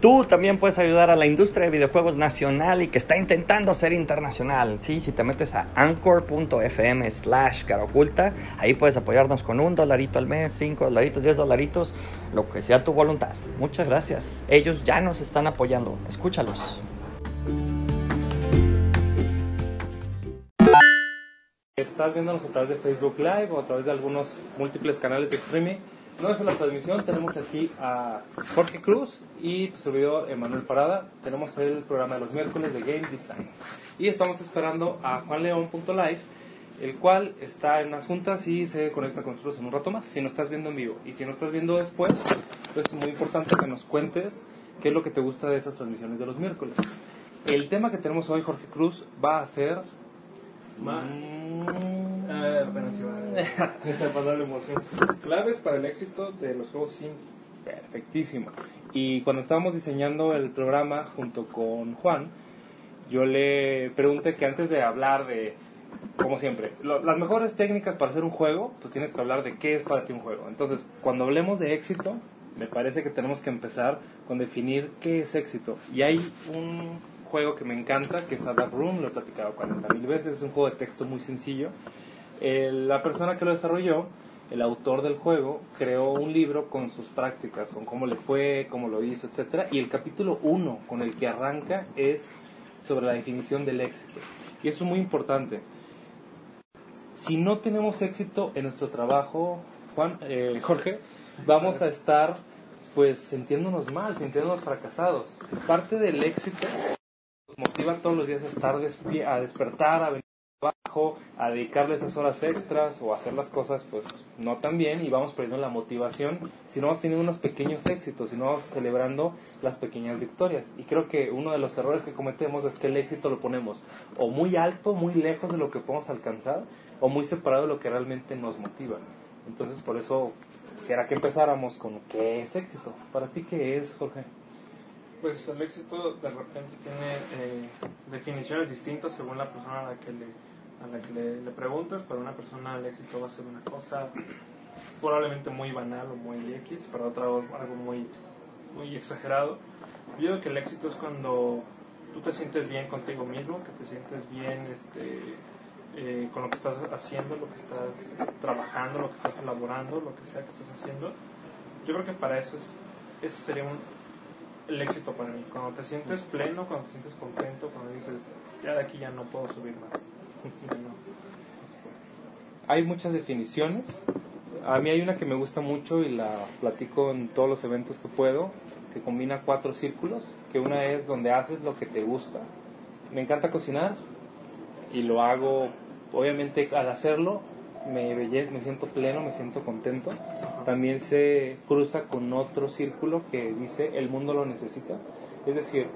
Tú también puedes ayudar a la industria de videojuegos nacional y que está intentando ser internacional. Sí, si te metes a anchor.fm slash oculta, ahí puedes apoyarnos con un dolarito al mes, cinco dolaritos, diez dolaritos, lo que sea tu voluntad. Muchas gracias. Ellos ya nos están apoyando. Escúchalos. Estás viéndonos a través de Facebook Live o a través de algunos múltiples canales de streaming no es la transmisión, tenemos aquí a Jorge Cruz y tu servidor Emanuel Parada. Tenemos el programa de los miércoles de Game Design. Y estamos esperando a Juan León.live, el cual está en unas juntas y se conecta con nosotros en un rato más, si no estás viendo en vivo. Y si no estás viendo después, pues es muy importante que nos cuentes qué es lo que te gusta de esas transmisiones de los miércoles. El tema que tenemos hoy, Jorge Cruz, va a ser... Apenas iba a pasar la emoción. Claves para el éxito de los juegos sim. Perfectísimo. Y cuando estábamos diseñando el programa junto con Juan, yo le pregunté que antes de hablar de, como siempre, las mejores técnicas para hacer un juego, pues tienes que hablar de qué es para ti un juego. Entonces, cuando hablemos de éxito, me parece que tenemos que empezar con definir qué es éxito. Y hay un juego que me encanta, que es Adapt Room, lo he platicado 40 mil veces, es un juego de texto muy sencillo la persona que lo desarrolló, el autor del juego, creó un libro con sus prácticas, con cómo le fue, cómo lo hizo, etc. Y el capítulo 1 con el que arranca es sobre la definición del éxito. Y eso es muy importante. Si no tenemos éxito en nuestro trabajo, Juan, eh, Jorge, vamos a estar pues sintiéndonos mal, sintiéndonos fracasados. Parte del éxito nos motiva todos los días a estar a despertar, a venir a dedicarle esas horas extras o hacer las cosas pues no tan bien y vamos perdiendo la motivación si no vamos teniendo unos pequeños éxitos, si no vamos celebrando las pequeñas victorias. Y creo que uno de los errores que cometemos es que el éxito lo ponemos o muy alto, muy lejos de lo que podemos alcanzar o muy separado de lo que realmente nos motiva. Entonces por eso quisiera que empezáramos con qué es éxito. ¿Para ti qué es, Jorge? Pues el éxito de repente tiene eh, definiciones distintas según la persona a la que le a la que le, le, preguntas, para una persona el éxito va a ser una cosa probablemente muy banal o muy X, para otra algo muy, muy exagerado. Yo creo que el éxito es cuando tú te sientes bien contigo mismo, que te sientes bien este, eh, con lo que estás haciendo, lo que estás trabajando, lo que estás elaborando, lo que sea que estás haciendo. Yo creo que para eso es, ese sería un, el éxito para mí. Cuando te sientes pleno, cuando te sientes contento, cuando dices, ya de aquí ya no puedo subir más. Hay muchas definiciones. A mí hay una que me gusta mucho y la platico en todos los eventos que puedo, que combina cuatro círculos, que una es donde haces lo que te gusta. Me encanta cocinar y lo hago, obviamente al hacerlo me, me siento pleno, me siento contento. También se cruza con otro círculo que dice el mundo lo necesita. Es decir,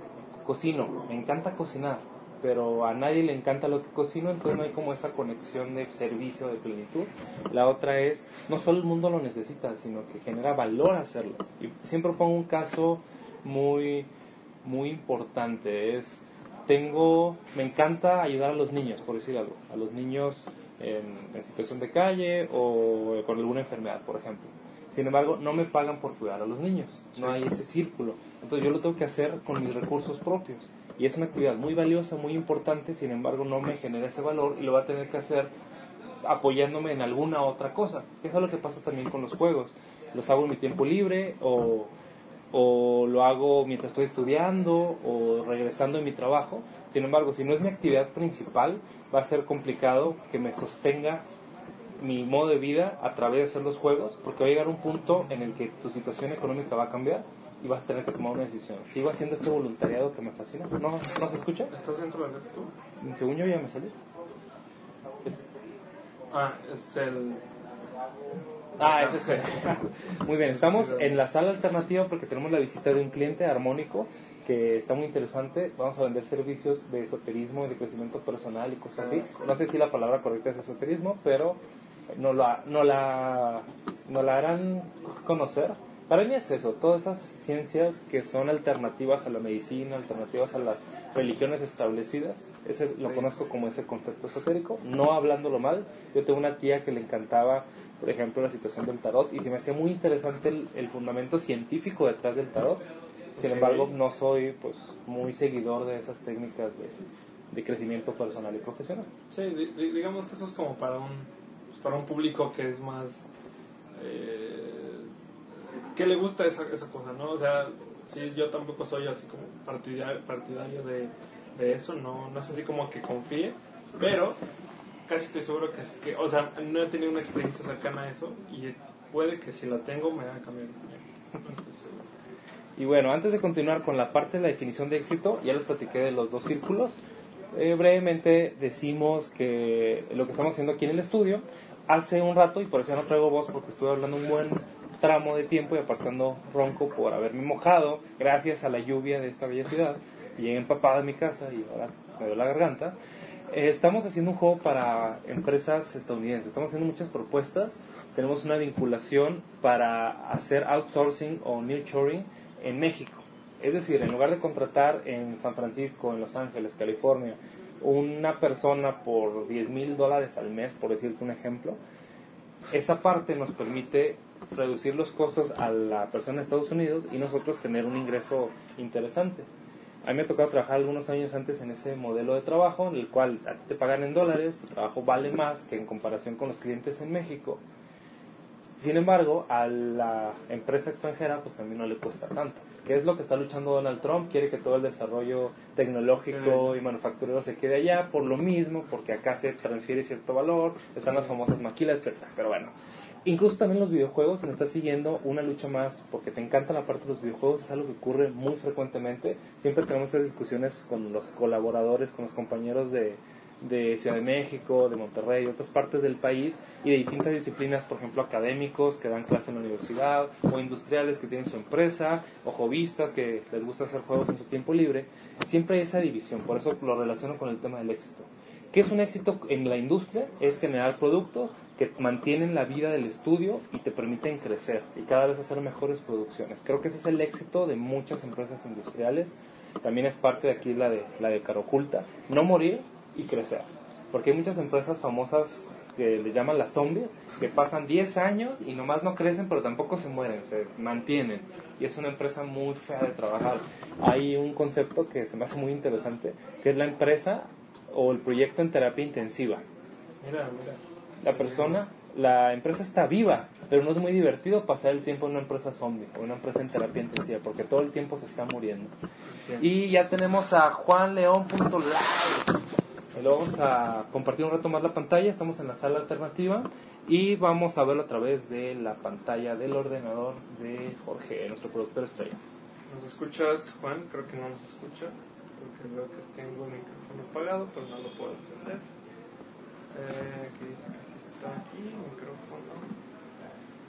cocino, me encanta cocinar, pero a nadie le encanta lo que cocino, entonces no hay como esa conexión de servicio, de plenitud. La otra es, no solo el mundo lo necesita, sino que genera valor hacerlo. Y siempre pongo un caso muy, muy importante, es, tengo, me encanta ayudar a los niños, por decir algo, a los niños en, en situación de calle o con alguna enfermedad, por ejemplo. Sin embargo, no me pagan por cuidar a los niños, no hay ese círculo. Entonces yo lo tengo que hacer con mis recursos propios y es una actividad muy valiosa, muy importante, sin embargo no me genera ese valor y lo voy a tener que hacer apoyándome en alguna otra cosa. Eso es lo que pasa también con los juegos. Los hago en mi tiempo libre o, o lo hago mientras estoy estudiando o regresando en mi trabajo. Sin embargo, si no es mi actividad principal, va a ser complicado que me sostenga mi modo de vida a través de hacer los juegos, porque va a llegar un punto en el que tu situación económica va a cambiar y vas a tener que tomar una decisión. ¿Sigo haciendo este voluntariado que me fascina? ¿No, ¿no se escucha? ¿Estás dentro del tú? Según yo ya me salí. Ah, es el... Ah, es este. muy bien, estamos en la sala alternativa porque tenemos la visita de un cliente armónico que está muy interesante. Vamos a vender servicios de esoterismo, de crecimiento personal y cosas así. No sé si la palabra correcta es esoterismo, pero no la, no la, no la harán conocer para mí es eso, todas esas ciencias que son alternativas a la medicina, alternativas a las religiones establecidas, ese lo conozco como ese concepto esotérico, no hablándolo mal. Yo tengo una tía que le encantaba, por ejemplo, la situación del tarot y se me hacía muy interesante el, fundamento científico detrás del tarot, Sin embargo, no soy pues muy seguidor de esas técnicas de, de crecimiento personal y profesional. Sí, di- di- digamos que eso es como para un, pues, para un público que es más... Eh, que le gusta esa, esa cosa, ¿no? O sea, sí, yo tampoco soy así como partidario, partidario de, de eso, no, no es así como que confíe, pero casi estoy seguro que es que, o sea, no he tenido una experiencia cercana a eso y puede que si la tengo me haga cambiar. No estoy. Y bueno, antes de continuar con la parte de la definición de éxito, ya les platiqué de los dos círculos. Eh, brevemente decimos que lo que estamos haciendo aquí en el estudio, hace un rato, y por eso ya no traigo voz porque estuve hablando un buen tramo de tiempo y apartando ronco por haberme mojado, gracias a la lluvia de esta bella ciudad, llegué empapado a mi casa y ahora me duele la garganta. Eh, estamos haciendo un juego para empresas estadounidenses, estamos haciendo muchas propuestas, tenemos una vinculación para hacer outsourcing o nurturing en México. Es decir, en lugar de contratar en San Francisco, en Los Ángeles, California, una persona por 10 mil dólares al mes, por decirte un ejemplo, esa parte nos permite reducir los costos a la persona de Estados Unidos y nosotros tener un ingreso interesante. A mí me ha tocado trabajar algunos años antes en ese modelo de trabajo, en el cual a ti te pagan en dólares, tu trabajo vale más que en comparación con los clientes en México. Sin embargo, a la empresa extranjera pues también no le cuesta tanto. ¿Qué es lo que está luchando Donald Trump? Quiere que todo el desarrollo tecnológico y manufacturero se quede allá por lo mismo, porque acá se transfiere cierto valor, están las famosas maquilas, etc. Pero bueno, incluso también los videojuegos, se nos está siguiendo una lucha más, porque te encanta la parte de los videojuegos, es algo que ocurre muy frecuentemente. Siempre tenemos estas discusiones con los colaboradores, con los compañeros de, de Ciudad de México, de Monterrey, otras partes del país y de distintas disciplinas, por ejemplo, académicos que dan clase en la universidad, o industriales que tienen su empresa, o hobbyistas que les gusta hacer juegos en su tiempo libre. Siempre hay esa división, por eso lo relaciono con el tema del éxito. ¿Qué es un éxito en la industria? Es generar productos que mantienen la vida del estudio y te permiten crecer y cada vez hacer mejores producciones. Creo que ese es el éxito de muchas empresas industriales. También es parte de aquí la de, la de Caroculta. No morir y crecer. Porque hay muchas empresas famosas que les llaman las zombies, que pasan 10 años y nomás no crecen, pero tampoco se mueren, se mantienen. Y es una empresa muy fea de trabajar. Hay un concepto que se me hace muy interesante, que es la empresa o el proyecto en terapia intensiva. Mira, mira. La persona, la empresa está viva, pero no es muy divertido pasar el tiempo en una empresa zombie o una empresa en terapia intensiva, porque todo el tiempo se está muriendo. Y ya tenemos a juanleón.live. Y luego vamos a compartir un rato más la pantalla, estamos en la sala alternativa y vamos a verlo a través de la pantalla del ordenador de Jorge, nuestro productor estrella. ¿Nos escuchas, Juan? Creo que no nos escucha, porque veo que tengo el micrófono apagado, pues no lo puedo encender. Eh, que dice que sí está aquí, micrófono.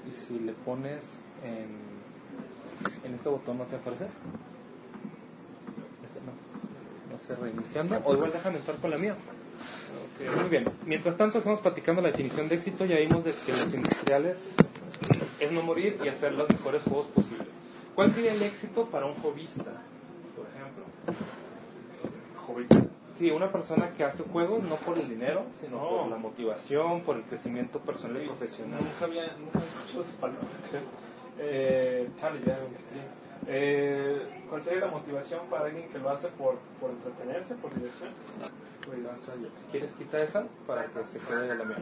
Y si le pones en, en este botón, ¿no te aparece? Este no. No sé, reiniciando. O igual déjame entrar con la mía. Muy bien. Mientras tanto, estamos platicando la definición de éxito. Ya vimos de que los industriales es no morir y hacer los mejores juegos posibles. ¿Cuál sería el éxito para un hobbyista, por ejemplo? Joven. Sí, una persona que hace juegos no por el dinero, sino No. por la motivación, por el crecimiento personal y profesional. Nunca había, nunca había escuchado esa palabra. creo. Eh, chale, ya en stream. Eh, ¿Cuál sería la motivación para alguien que lo hace por, por entretenerse, por diversión? Pues, Si quieres quitar esa para que se quede la mía.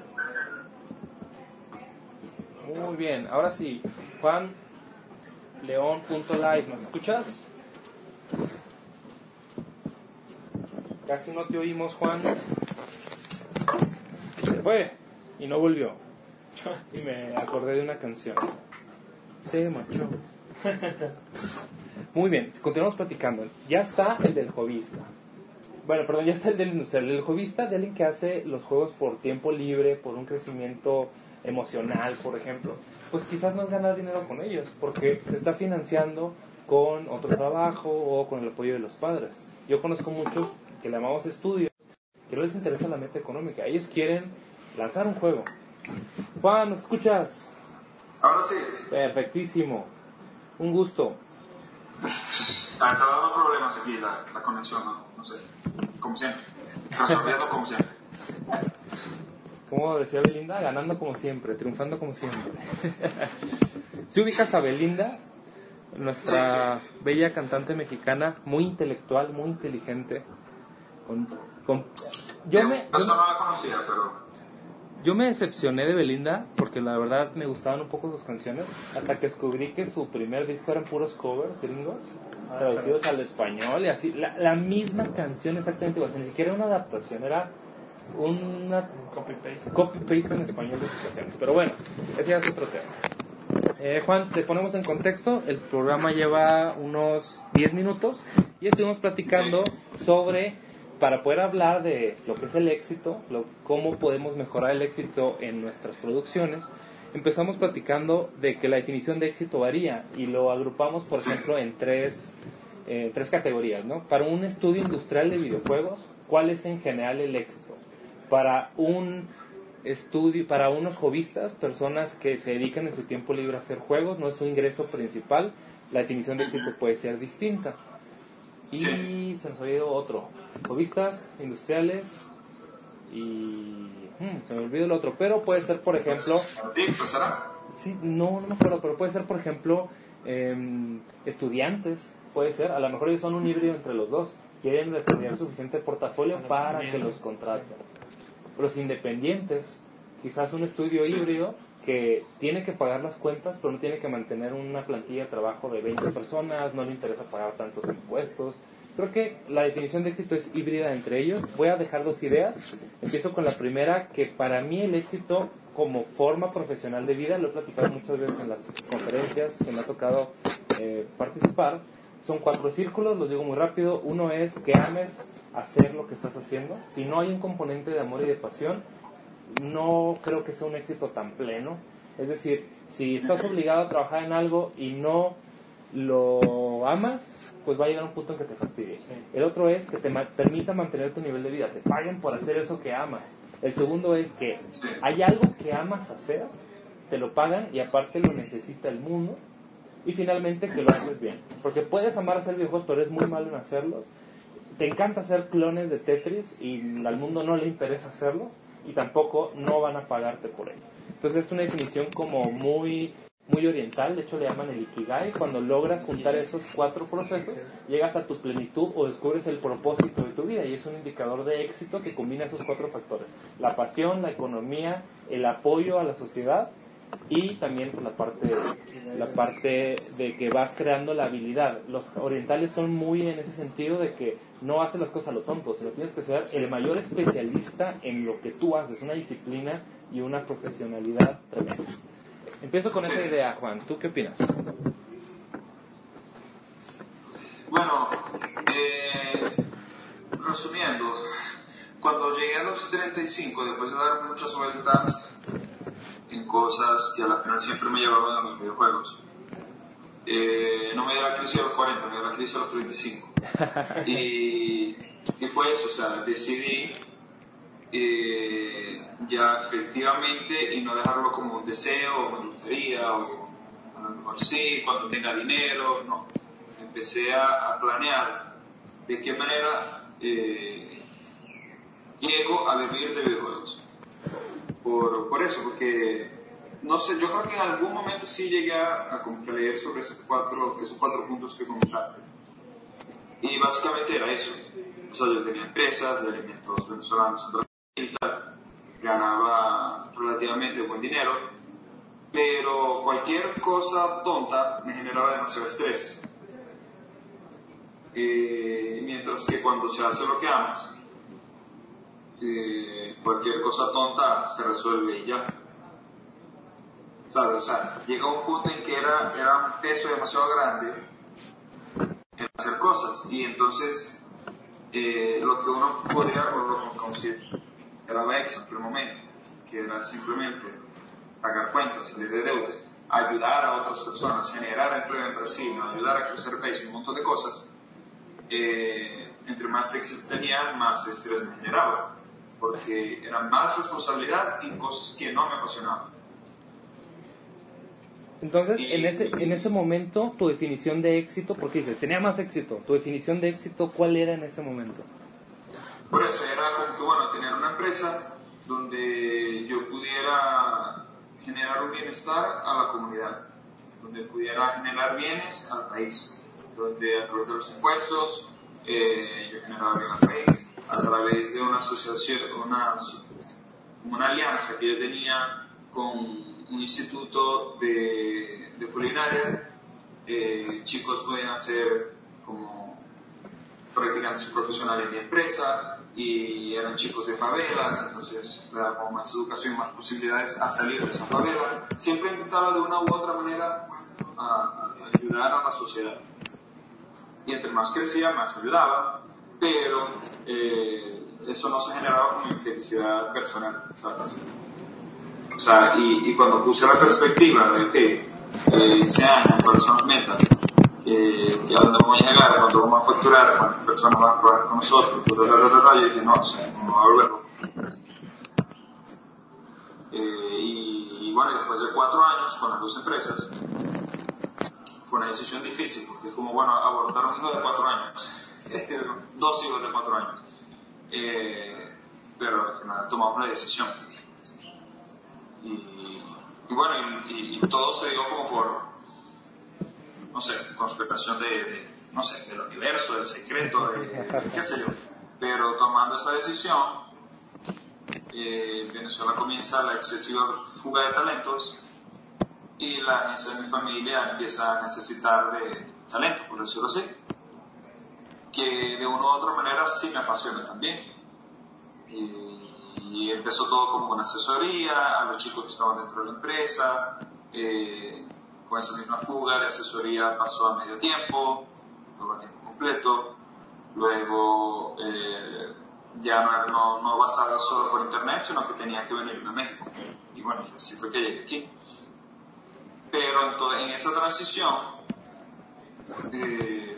Muy bien, ahora sí, Juan León.live, ¿nos escuchas? Casi no te oímos, Juan. Se fue y no volvió. Y me acordé de una canción. Se marchó. Muy bien, continuamos platicando. Ya está el del hobbyista. Bueno, perdón, ya está el del industrial. El hobbyista de alguien que hace los juegos por tiempo libre, por un crecimiento emocional, por ejemplo. Pues quizás no es ganar dinero con ellos, porque se está financiando con otro trabajo o con el apoyo de los padres. Yo conozco muchos que le llamamos estudios, que no les interesa la meta económica. Ellos quieren lanzar un juego. Juan, ¿nos escuchas? Ahora sí, Perfectísimo. Un gusto. ah, está dando problemas aquí la, la conexión, ¿no? No sé, como siempre. Resolviendo como siempre. Como decía Belinda, ganando como siempre, triunfando como siempre. si ubicas a Belinda, nuestra bella cantante mexicana, muy intelectual, muy inteligente. Con, con- yo me, Yo no la conocía, pero yo me decepcioné de Belinda porque la verdad me gustaban un poco sus canciones hasta que descubrí que su primer disco eran puros covers gringos traducidos al español y así la, la misma canción exactamente igual, o sea, ni siquiera una adaptación, era una Copy-paste. copy-paste en español de sus canciones. Pero bueno, ese ya es otro tema. Eh, Juan, te ponemos en contexto, el programa lleva unos 10 minutos y estuvimos platicando sobre, para poder hablar de lo que es el éxito, cómo podemos mejorar el éxito en nuestras producciones, empezamos platicando de que la definición de éxito varía y lo agrupamos, por ejemplo, en tres, eh, tres categorías. ¿no? Para un estudio industrial de videojuegos, ¿cuál es en general el éxito? Para un estudio, para unos hobbyistas, personas que se dedican en su tiempo libre a hacer juegos, no es su ingreso principal, la definición de éxito puede ser distinta. Y Sí. se nos ha ido otro, hobbyistas, industriales y... hmm, se me olvidó el otro, pero puede ser, por ejemplo. Sí, no, no me acuerdo, pero puede ser, por ejemplo, em, estudiantes, puede ser, a lo mejor ellos son un híbrido entre los dos, quieren desarrollar suficiente portafolio para que los contraten. Los independientes, quizás un estudio híbrido que tiene que pagar las cuentas, pero no tiene que mantener una plantilla de trabajo de 20 personas, no le interesa pagar tantos impuestos. Creo que la definición de éxito es híbrida entre ellos. Voy a dejar dos ideas. Empiezo con la primera, que para mí el éxito como forma profesional de vida, lo he platicado muchas veces en las conferencias que me ha tocado eh, participar, son cuatro círculos, los digo muy rápido. Uno es que ames hacer lo que estás haciendo. Si no hay un componente de amor y de pasión, no creo que sea un éxito tan pleno. Es decir, si estás obligado a trabajar en algo y no lo amas, pues va a llegar un punto en que te fastidie. El otro es que te ma- permita mantener tu nivel de vida, te paguen por hacer eso que amas. El segundo es que hay algo que amas hacer, te lo pagan y aparte lo necesita el mundo. Y finalmente que lo haces bien. Porque puedes amar hacer videojuegos, pero es muy malo en hacerlos. Te encanta hacer clones de Tetris y al mundo no le interesa hacerlos y tampoco no van a pagarte por ello. Entonces es una definición como muy muy oriental, de hecho le llaman el Ikigai, cuando logras juntar esos cuatro procesos, llegas a tu plenitud o descubres el propósito de tu vida y es un indicador de éxito que combina esos cuatro factores, la pasión, la economía, el apoyo a la sociedad y también la parte la parte de que vas creando la habilidad. Los orientales son muy en ese sentido de que no haces las cosas a lo tonto, sino tienes que ser el mayor especialista en lo que tú haces, una disciplina y una profesionalidad tremenda. Empiezo con esa idea, Juan. ¿Tú qué opinas? Bueno, eh, resumiendo, cuando llegué a los 35, después de dar muchas vueltas en cosas que a la final siempre me llevaban a los videojuegos, eh, no me dio la crisis a los 40, me dio la crisis a los 35. Y, y fue eso, o sea, decidí eh, ya efectivamente y no dejarlo como un deseo, o me gustaría, o a lo mejor sí, cuando tenga dinero, no. Empecé a, a planear de qué manera eh, llego a vivir de videojuegos. Por, por eso, porque no sé, yo creo que en algún momento sí llegué a, a leer sobre esos cuatro, esos cuatro puntos que comentaste. Y básicamente era eso. O sea, yo tenía empresas de alimentos venezolanos en Brasil, ganaba relativamente buen dinero, pero cualquier cosa tonta me generaba demasiado estrés. Eh, mientras que cuando se hace lo que amas, eh, cualquier cosa tonta se resuelve y ya. ¿Sabes? O sea, llega un punto en que era, era un peso demasiado grande en hacer cosas y entonces eh, lo que uno podría o lo consideraba éxito en aquel momento, que era simplemente pagar cuentas, salir de deudas, ayudar a otras personas, generar empleo en Brasil, ayudar a crecer el país, un montón de cosas, eh, entre más éxito tenía, más estrés me generaba, porque era más responsabilidad en cosas que no me apasionaban. Entonces, Y- en ese, en ese momento, tu definición de éxito, porque dices, tenía más éxito, tu definición de éxito, ¿cuál era en ese momento? Por eso era como que, bueno, tener una empresa donde yo pudiera generar un bienestar a la comunidad. donde pudiera generar bienes al país, donde a través de los impuestos eh, yo generaba bienes al país, a través de una asociación, una, una alianza que yo tenía con un instituto de, de culinaria, eh, chicos podían hacer como practicantes profesionales de empresa y eran chicos de favelas, entonces le daba más educación y más posibilidades a salir de esa favela. Siempre intentaba de una u otra manera a, ayudar a la sociedad. Y entre más crecía, más ayudaba, pero eh, eso no se generaba como felicidad personal, ¿sabes? O sea, y, y, cuando puse la perspectiva de que eh, ese año, cuáles son las metas, que, que, a dónde vamos a llegar, cuándo vamos a facturar, cuántas personas van a trabajar con nosotros, yo dije, no, o sea, no va a volverlo. Eh, y, y, bueno, después de cuatro años con las dos empresas, fue una decisión difícil, porque es como, bueno, abortar un hijo de cuatro años, dos hijos de cuatro años. Eh, pero al final tomamos la decisión. Y, bueno, y, todo se dio como por, no sé, conspiración de, no sé, del universo, del secreto, de, qué sé yo. Pero tomando esa decisión, eh, Venezuela comienza la excesiva fuga de talentos y la agencia de mi familia empieza a necesitar de talento, por decirlo así, que de una u otra manera sí me apasiona también. Y, y empezó todo como una asesoría a los chicos que estaban dentro de la empresa, eh, con esa misma fuga de asesoría pasó a medio tiempo, luego a tiempo completo, luego eh, ya no, no, no basada solo por internet, sino que tenía que venir a México. Y bueno, así fue que llegué aquí. Pero entonces, en esa transición eh,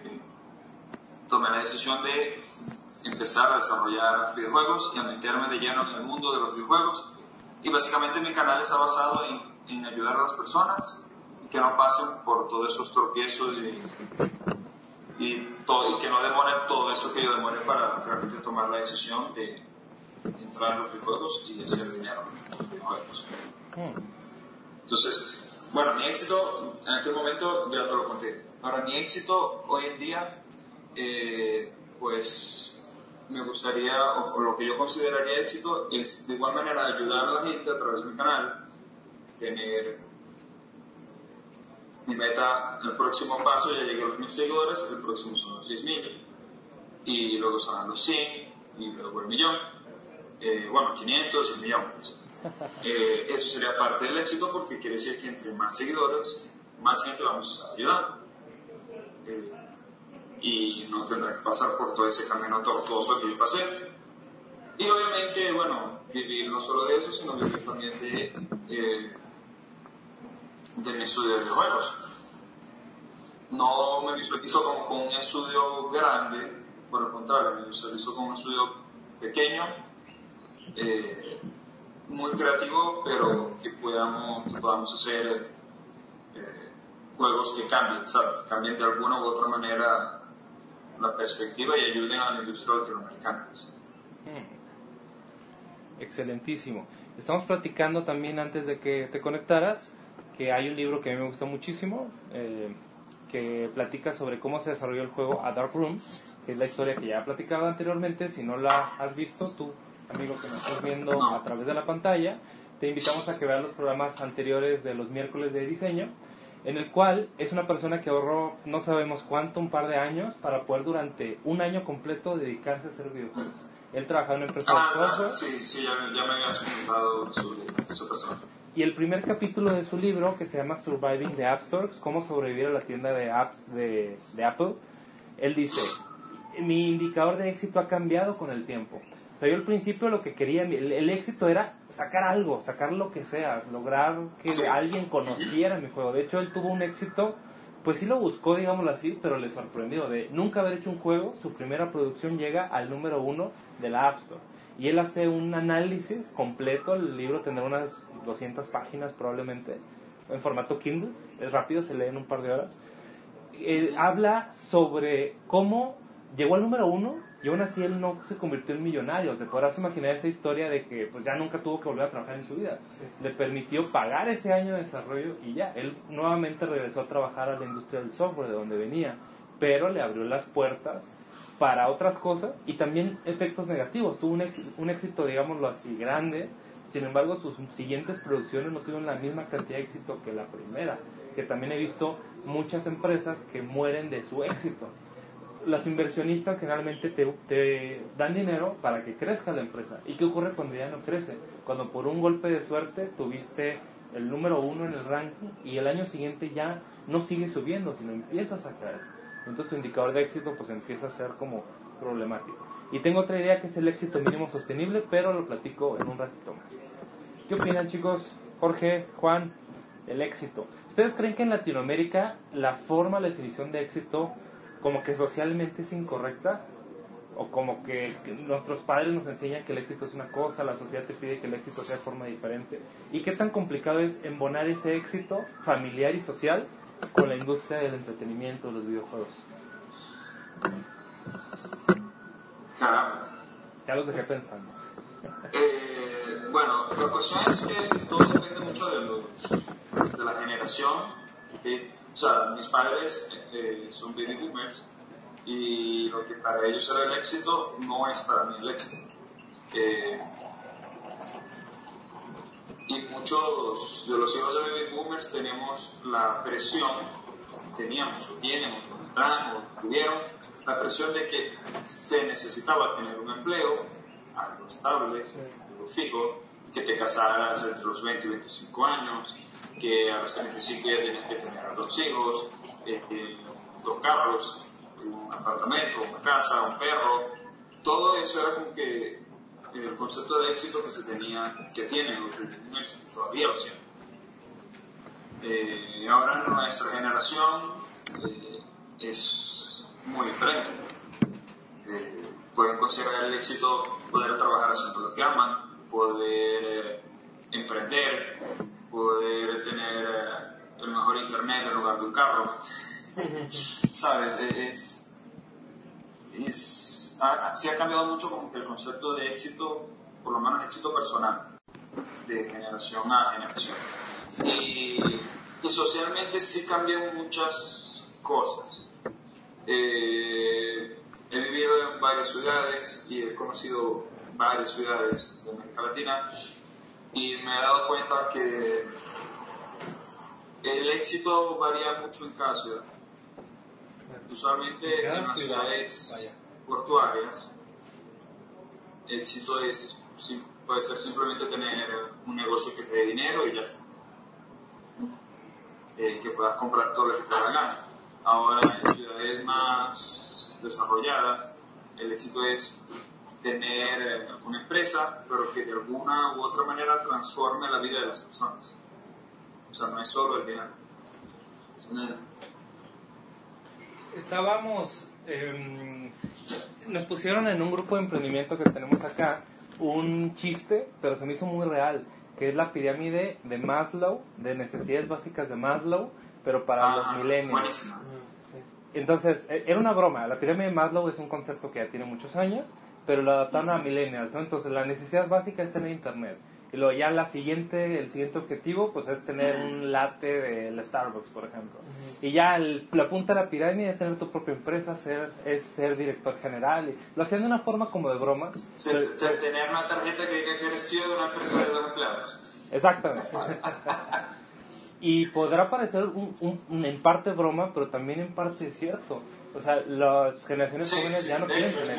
tomé la decisión de empezar a desarrollar videojuegos y a meterme de lleno en el mundo de los videojuegos. Y básicamente mi canal está basado en, en ayudar a las personas que no pasen por todos esos tropiezos y, y, todo, y que no demoren todo eso que yo demore para realmente tomar la decisión de entrar en los videojuegos y hacer dinero en los videojuegos. Entonces, bueno, mi éxito en aquel momento ya te lo conté. Ahora, mi éxito hoy en día, eh, pues me gustaría, o, o, lo que yo consideraría éxito, es de igual manera ayudar a la gente a través de mi canal, tener mi meta, el próximo paso, ya llegué a los mil seguidores, el próximo son los 10.000, y luego son los 100, y luego el millón, eh, bueno, 500, el millón. Pues. Eh, eso sería parte del éxito porque quiere decir que entre más seguidores, más gente vamos a estar ayudando. Y no tendrá que pasar por todo ese camino tortuoso que yo pasé. Y obviamente, bueno, vivir no solo de eso, sino vivir también de, eh, de mi estudio de videojuegos. No me visualizo con, con, un estudio grande, por el contrario, me visualizo con un estudio pequeño, eh, muy creativo, pero que podamos, que podamos hacer eh, juegos que cambien, ¿sabes? Cambien de alguna u otra manera la perspectiva y ayuden a la industria latinoamericana. Hmm. Excelentísimo. Estamos platicando también antes de que te conectaras que hay un libro que a mí me gusta muchísimo eh, que platica sobre cómo se desarrolló el juego A Dark Room, que es la historia que ya he platicado anteriormente. Si no la has visto, tú, amigo que me estás viendo a través de la pantalla, te invitamos a que veas los programas anteriores de los miércoles de diseño en el cual es una persona que ahorró no sabemos cuánto, un par de años, para poder durante un año completo dedicarse a hacer videojuegos. Él trabajaba en una empresa ah, de software. Sí, sí, ya, ya me habías comentado sobre esa persona. Y el primer capítulo de su libro, que se llama Surviving the App Stores, cómo sobrevivir a la tienda de apps de, de Apple, él dice, mi indicador de éxito ha cambiado con el tiempo. O sea, yo al principio lo que quería, el, el, éxito era sacar algo, sacar lo que sea, lograr que alguien conociera mi juego. De hecho, él tuvo un éxito, pues sí lo buscó, digámoslo así, pero le sorprendió. De nunca haber hecho un juego, su primera producción llega al número uno de la App Store. Y él hace un análisis completo, el libro tendrá unas 200 páginas probablemente, en formato Kindle, es rápido, se lee en un par de horas. Eh, habla sobre cómo llegó al número uno y aún así él no se convirtió en millonario. Te podrás imaginar esa historia de que pues ya nunca tuvo que volver a trabajar en su vida. Le permitió pagar ese año de desarrollo y ya, él nuevamente regresó a trabajar a la industria del software de donde venía, pero le abrió las puertas para otras cosas y también efectos negativos. Tuvo un éxito, un éxito digámoslo así, grande, sin embargo sus siguientes producciones no tuvieron la misma cantidad de éxito que la primera, que también he visto muchas empresas que mueren de su éxito los inversionistas generalmente te, te, dan dinero para que crezca la empresa. ¿Y qué ocurre cuando ya no crece? Cuando por un golpe de suerte tuviste el número uno en el ranking y el año siguiente ya no sigue subiendo, sino empiezas a caer. Entonces tu indicador de éxito pues empieza a ser como problemático. Y tengo otra idea que es el éxito mínimo sostenible, pero lo platico en un ratito más. ¿Qué opinan chicos? Jorge, Juan, el éxito. ¿Ustedes creen que en Latinoamérica la forma, la definición de éxito como que socialmente es incorrecta o como que, nuestros padres nos enseñan que el éxito es una cosa, la sociedad te pide que el éxito sea de forma diferente. ¿Y qué tan complicado es embonar ese éxito familiar y social con la industria del entretenimiento, los videojuegos? Caramba. Ya los dejé pensando. Eh, bueno, la cuestión es que todo depende mucho de, los, de la generación. ¿sí? O sea, mis padres eh, son baby boomers y lo que para ellos era el éxito no es para mí el éxito. Eh, y muchos de los hijos de baby boomers tenemos la presión, teníamos o tienen o tendrán o tuvieron la presión de que se necesitaba tener un empleo, algo estable, algo fijo, que te casaras entre los 20 y 25 años, que a los 35 ya tienes que tener dos hijos, este, dos carros, un apartamento, una casa, un perro. Todo eso era como que el concepto de éxito que se tenía, que tienen los éxito todavía o sea. Eh, ahora nuestra generación eh, es muy diferente. Eh, pueden considerar el éxito poder trabajar haciendo lo que aman, poder emprender, poder tener eh, el mejor internet en lugar de un carro. ¿Sabes? Es, es, ha, sí ha cambiado mucho como que el concepto de éxito, por lo menos éxito personal, de generación a generación. Y, y socialmente sí cambian muchas cosas. Eh, he vivido en varias ciudades y he conocido varias ciudades de América Latina y me he dado cuenta que el éxito varía mucho en cada ciudad. Usualmente en, las ciudades portuarias, el éxito es, puede ser simplemente tener un negocio que te dé dinero y ya. Eh, que puedas comprar todo lo que te da gana. Ahora en ciudades más desarrolladas, el éxito es tener eh, una empresa, pero que de alguna u otra manera transforme la vida de las personas. O sea, no es solo el dinero. Estábamos, em, nos pusieron en un grupo de emprendimiento que tenemos acá un chiste, pero se me hizo muy real, que es la pirámide de Maslow, de necesidades básicas de Maslow, pero para los millennials. Entonces, e, era una broma. La pirámide de Maslow es un concepto que ya tiene muchos años pero lo adaptaron a millennials, ¿no? Entonces la necesidad básica es tener internet. Y luego ya la siguiente, el siguiente objetivo, pues es tener un latte del Starbucks, por ejemplo. Y ya la punta de la pirámide es tener tu propia empresa, ser, es ser director general. Y lo hacían de una forma como de broma. tener una tarjeta que diga que eres CEO de una empresa de dos empleados. Exactamente. y podrá parecer un, en parte broma, pero también en parte cierto. O sea, las generaciones jóvenes ya no quieren tener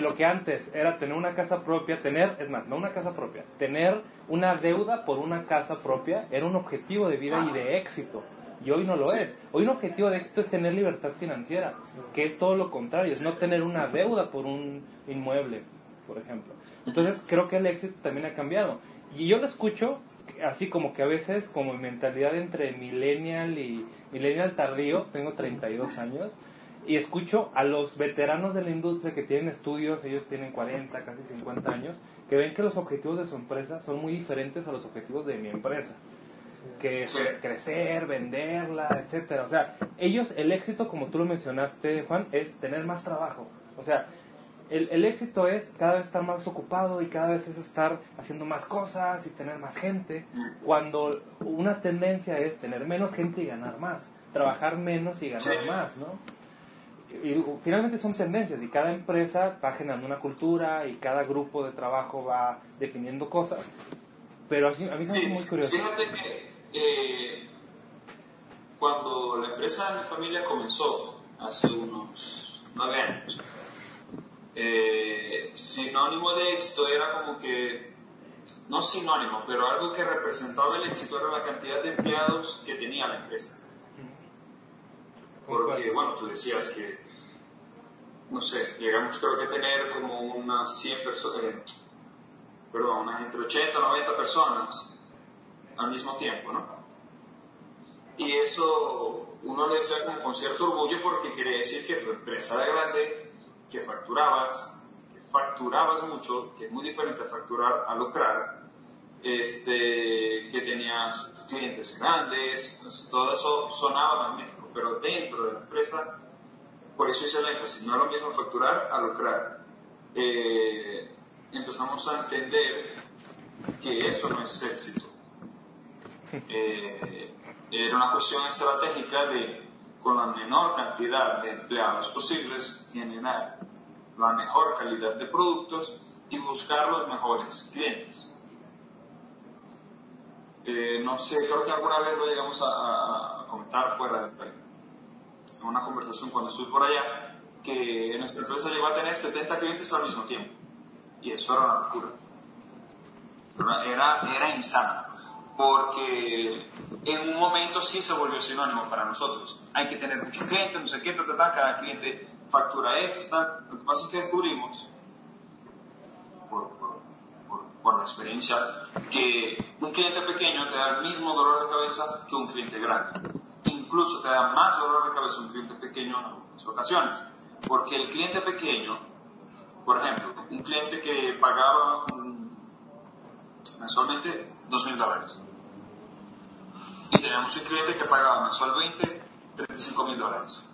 lo que antes era tener una casa propia, tener, es más, no una casa propia, tener una deuda por una casa propia era un objetivo de vida y de éxito. Y hoy no lo es. Hoy un objetivo de éxito es tener libertad financiera, que es todo lo contrario, es no tener una deuda por un inmueble, por ejemplo. Entonces creo que el éxito también ha cambiado. Y yo lo escucho así como que a veces como mentalidad entre millennial y millennial tardío, tengo 32 años, y escucho a los veteranos de la industria que tienen estudios, ellos tienen 40, casi 50 años, que ven que los objetivos de su empresa son muy diferentes a los objetivos de mi empresa. que es crecer, venderla, etcétera. O sea, ellos, el éxito, como tú lo mencionaste, Juan, es tener más trabajo. O sea, el, el, éxito es cada vez estar más ocupado y cada vez es estar haciendo más cosas y tener más gente, cuando una tendencia es tener menos gente y ganar más, trabajar menos y ganar más, ¿no? Y finalmente son tendencias y cada empresa va generando una cultura y cada grupo de trabajo va definiendo cosas, pero así, a mí me muy curioso. Fíjate que eh, cuando la empresa de mi familia comenzó, hace unos nueve años, eh, sinónimo de éxito era como que, no sinónimo, pero algo que representaba el éxito era la cantidad de empleados que tenía la empresa. Porque, bueno, tú decías que, no sé, llegamos creo que tener como unas 100 personas, eh, perdón, unas entre 80 y 90 personas al mismo tiempo, ¿no? Y eso uno le decía con cierto orgullo porque quiere decir que tu empresa era grande que facturabas, que facturabas mucho, que es muy diferente a facturar a lucrar, este, que tenías clientes grandes, pues, todo eso sonaba magnífico, pero dentro de la empresa, por eso hice el énfasis, no es lo mismo facturar a lucrar. Eh, empezamos a entender que eso no es éxito. Eh, era una cuestión estratégica de con la menor cantidad de empleados posibles, generar la mejor calidad de productos y buscar los mejores clientes. Eh, no sé, creo que alguna vez lo llegamos a, comentar fuera de en una conversación cuando estuve por allá, que nuestra empresa llegó a tener 70 clientes al mismo tiempo. Y eso era una locura. Era, era insano porque en un momento sí se volvió sinónimo para nosotros. Hay que tener muchos clientes, no sé qué, cada cliente factura esto, Lo que pasa es que descubrimos, por, por, la experiencia, que un cliente pequeño te da el mismo dolor de cabeza que un cliente grande. Incluso te da más dolor de cabeza un cliente pequeño en algunas ocasiones. Porque el cliente pequeño, por ejemplo, un cliente que pagaba mensualmente dos mil dólares y teníamos un cliente que pagaba mensualmente 35 mil dólares.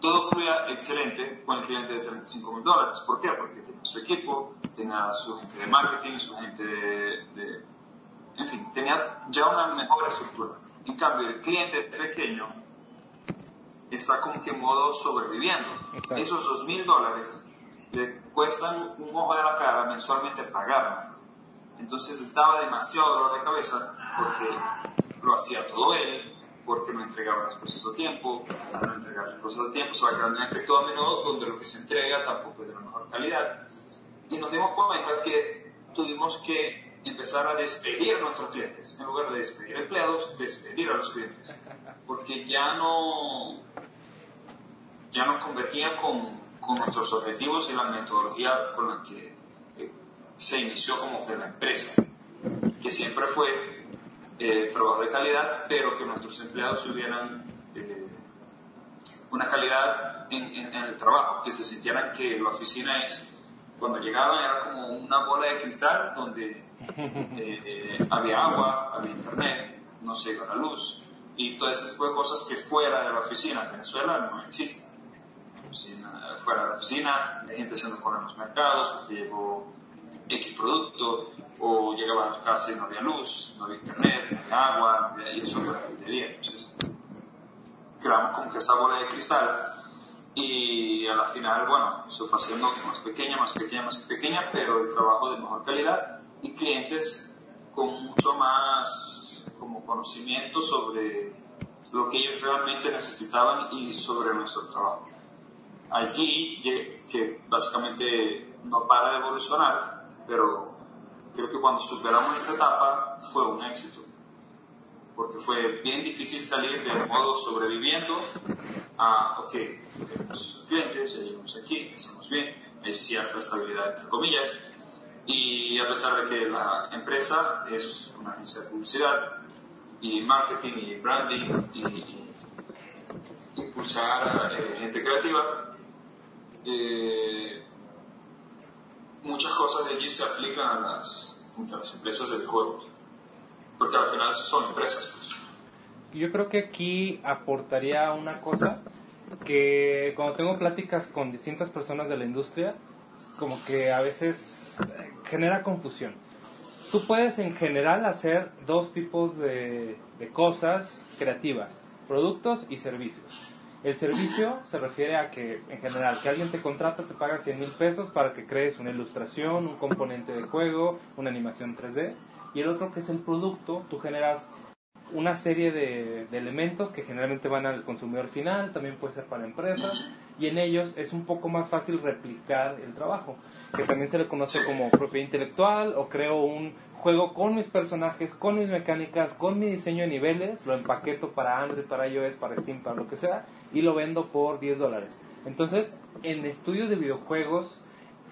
Todo fluía excelente con el cliente de 35 mil dólares. ¿Por qué? Porque tenía su equipo, tenía su gente de marketing, su gente de, En fin, tenía ya una mejor estructura. En cambio, el cliente pequeño está que en modo sobreviviendo. Esos 2 mil dólares le cuestan un ojo de la cara mensualmente pagar. Entonces daba demasiado dolor de cabeza porque lo hacía todo él, porque no entregaba las cosas a tiempo, al no entregar las cosas a tiempo se va creando un efecto dominó donde lo que se entrega tampoco es de la mejor calidad. Y nos dimos cuenta que tuvimos que empezar a despedir a nuestros clientes, en lugar de despedir empleados, despedir a los clientes, porque ya no, ya no convergían con, con nuestros objetivos y la metodología con la que eh, se inició como que la empresa, que siempre fue eh, trabajo de calidad, pero que nuestros empleados tuvieran eh, una calidad en, el trabajo, que se sintieran que la oficina es, cuando llegaban era como una bola de cristal donde eh, había agua, había internet, no se iba la luz y todo ese tipo de cosas que fuera de la oficina en Venezuela no existen. fuera de la oficina, hay gente haciendo con los mercados, porque llegó X producto, o llegabas a tu casa y no había luz, no había internet, no había agua, y eso era día. Entonces, creamos como que esa bola de cristal y a la final, bueno, se fue haciendo más pequeña, más pequeña, más pequeña, pero el trabajo de mejor calidad y clientes con mucho más como conocimiento sobre lo que ellos realmente necesitaban y sobre nuestro trabajo. Allí, que básicamente no para de evolucionar, pero creo que cuando superamos esa etapa fue un éxito, porque fue bien difícil salir del modo sobreviviendo a, ok, tenemos clientes, ya llegamos aquí, estamos bien, hay cierta estabilidad entre comillas, y a pesar de que la empresa es una agencia de publicidad y marketing y branding y, impulsar eh, gente creativa, eh, muchas cosas de allí se aplican a las, empresas del juego. porque al final son empresas. Yo creo que aquí aportaría una cosa que cuando tengo pláticas con distintas personas de la industria, como que a veces genera confusión. Tú puedes en general hacer dos tipos de, cosas creativas, productos y servicios. El servicio se refiere a que, en general, que alguien te contrata, te paga 100 mil pesos para que crees una ilustración, un componente de juego, una animación 3D. Y el otro que es el producto, tú generas una serie de, de, elementos que generalmente van al consumidor final, también puede ser para empresas, y en ellos es un poco más fácil replicar el trabajo, que también se le conoce como propiedad intelectual, o creo un juego con mis personajes, con mis mecánicas, con mi diseño de niveles, lo empaqueto para Android, para iOS, para Steam, para lo que sea, y lo vendo por 10 dólares. Entonces, en estudios de videojuegos,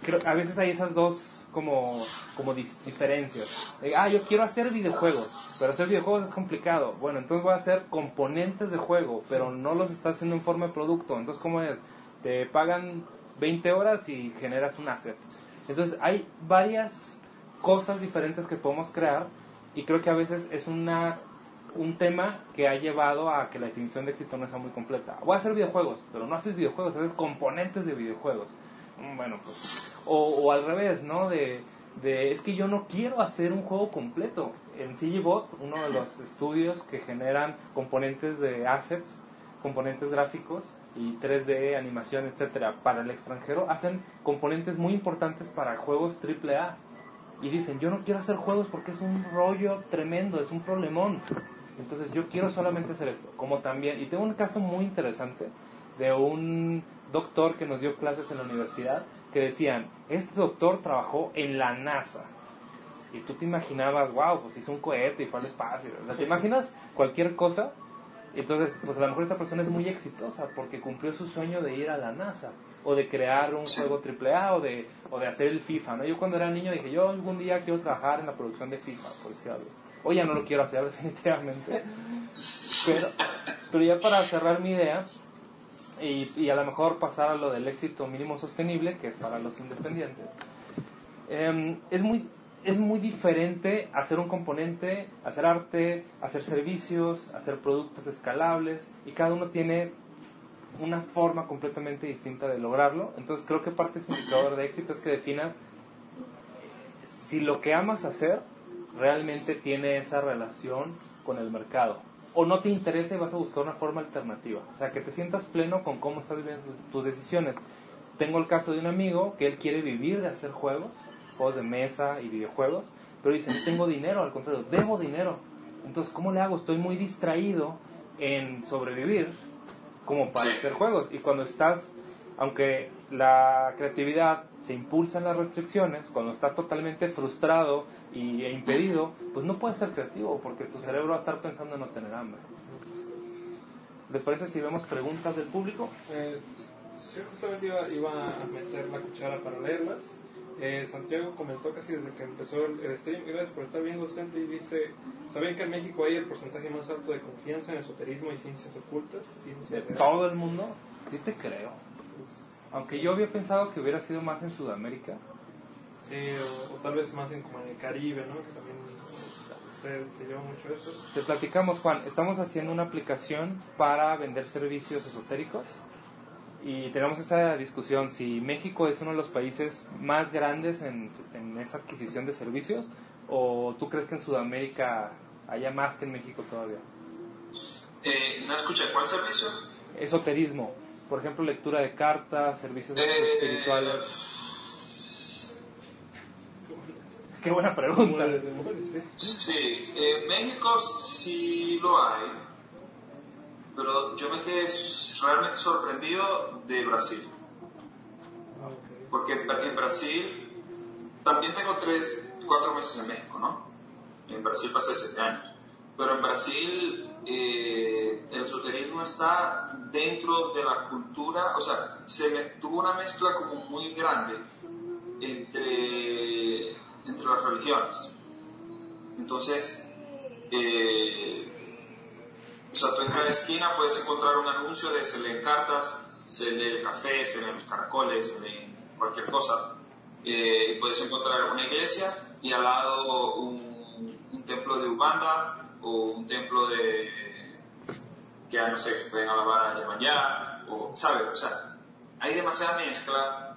creo, a veces hay esas dos como, como diferencias. ah, yo quiero hacer videojuegos, pero hacer videojuegos es complicado. Bueno, entonces voy a hacer componentes de juego, pero no los está haciendo en forma de producto. Entonces, ¿cómo es? Te pagan 20 horas y generas un asset. Entonces, hay varias cosas diferentes que podemos crear y creo que a veces es una un tema que ha llevado a que la definición de éxito no sea muy completa. Voy a hacer videojuegos, pero no haces videojuegos, haces componentes de videojuegos. Bueno, pues, o, o al revés, ¿no? De, de, es que yo no quiero hacer un juego completo. En CGBot, uno de los estudios que generan componentes de assets, componentes gráficos y 3D, animación, etcétera, para el extranjero, hacen componentes muy importantes para juegos AAA. Y dicen, yo no quiero hacer juegos porque es un rollo tremendo, es un problemón. Entonces yo quiero solamente hacer esto. Como también, y tengo un caso muy interesante de un doctor que nos dio clases en la universidad que decían, este doctor trabajó en la NASA. Y tú te imaginabas, wow, pues hizo un cohete y fue al espacio. O sea, te imaginas cualquier cosa. Entonces, pues a lo mejor esta persona es muy exitosa porque cumplió su sueño de ir a la NASA o de crear un juego AAA o de, o de hacer el FIFA. ¿no? Yo cuando era niño dije, yo algún día quiero trabajar en la producción de FIFA, por si algo. Hoy ya no lo quiero hacer definitivamente. Pero, pero ya para cerrar mi idea, y, y, a lo mejor pasar a lo del éxito mínimo sostenible, que es para los independientes. Eh, es, muy, es muy diferente hacer un componente, hacer arte, hacer servicios, hacer productos escalables, y cada uno tiene una forma completamente distinta de lograrlo. Entonces creo que parte de ese indicador de éxito es que definas si lo que amas hacer realmente tiene esa relación con el mercado o no te interesa y vas a buscar una forma alternativa. O sea, que te sientas pleno con cómo estás viviendo tus decisiones. Tengo el caso de un amigo que él quiere vivir de hacer juegos, juegos de mesa y videojuegos, pero dice, no tengo dinero, al contrario, debo dinero. Entonces, ¿cómo le hago? Estoy muy distraído en sobrevivir como para hacer juegos. Y cuando estás, aunque la creatividad se impulsa en las restricciones, cuando estás totalmente frustrado y, e impedido, pues no puedes ser creativo porque tu cerebro va a estar pensando en no tener hambre. ¿Les parece si vemos preguntas del público? Eh, sí, justamente iba, iba, a meter la cuchara para leerlas. Eh, Santiago comentó casi desde que empezó el, el stream, gracias por estar bien docente, y dice, ¿saben que en México hay el porcentaje más alto de confianza en esoterismo y ciencias ocultas? ¿De todo el mundo? Sí te creo. Aunque yo había pensado que hubiera sido más en Sudamérica. Sí, o, o tal vez más en, como en el Caribe, ¿no? Que también se, se lleva mucho eso. Te platicamos, Juan. Estamos haciendo una aplicación para vender servicios esotéricos. Y tenemos esa discusión si México es uno de los países más grandes en, en esa adquisición de servicios o tú crees que en Sudamérica haya más que en México todavía. Eh, no escuché, ¿cuál servicio? Esoterismo. Por ejemplo, lectura de cartas, servicios eh, espirituales. Qué buena pregunta. Sí, en México sí lo hay, pero yo me quedé realmente sorprendido de Brasil. Porque en Brasil también tengo tres, cuatro meses en México, ¿no? En Brasil pasé siete años. Pero en Brasil eh, el esoterismo está dentro de la cultura, o sea, se me, tuvo una mezcla como muy grande entre, entre las religiones. Entonces, eh, o sea, tú en cada esquina puedes encontrar un anuncio de se leen cartas, se lee el café, se leen los caracoles, se lee cualquier cosa. Eh, puedes encontrar una iglesia y al lado un templo de Ubanda o un templo de que no sé, pueden alabar a Yemayá, o, ¿sabes? O sea, hay demasiada mezcla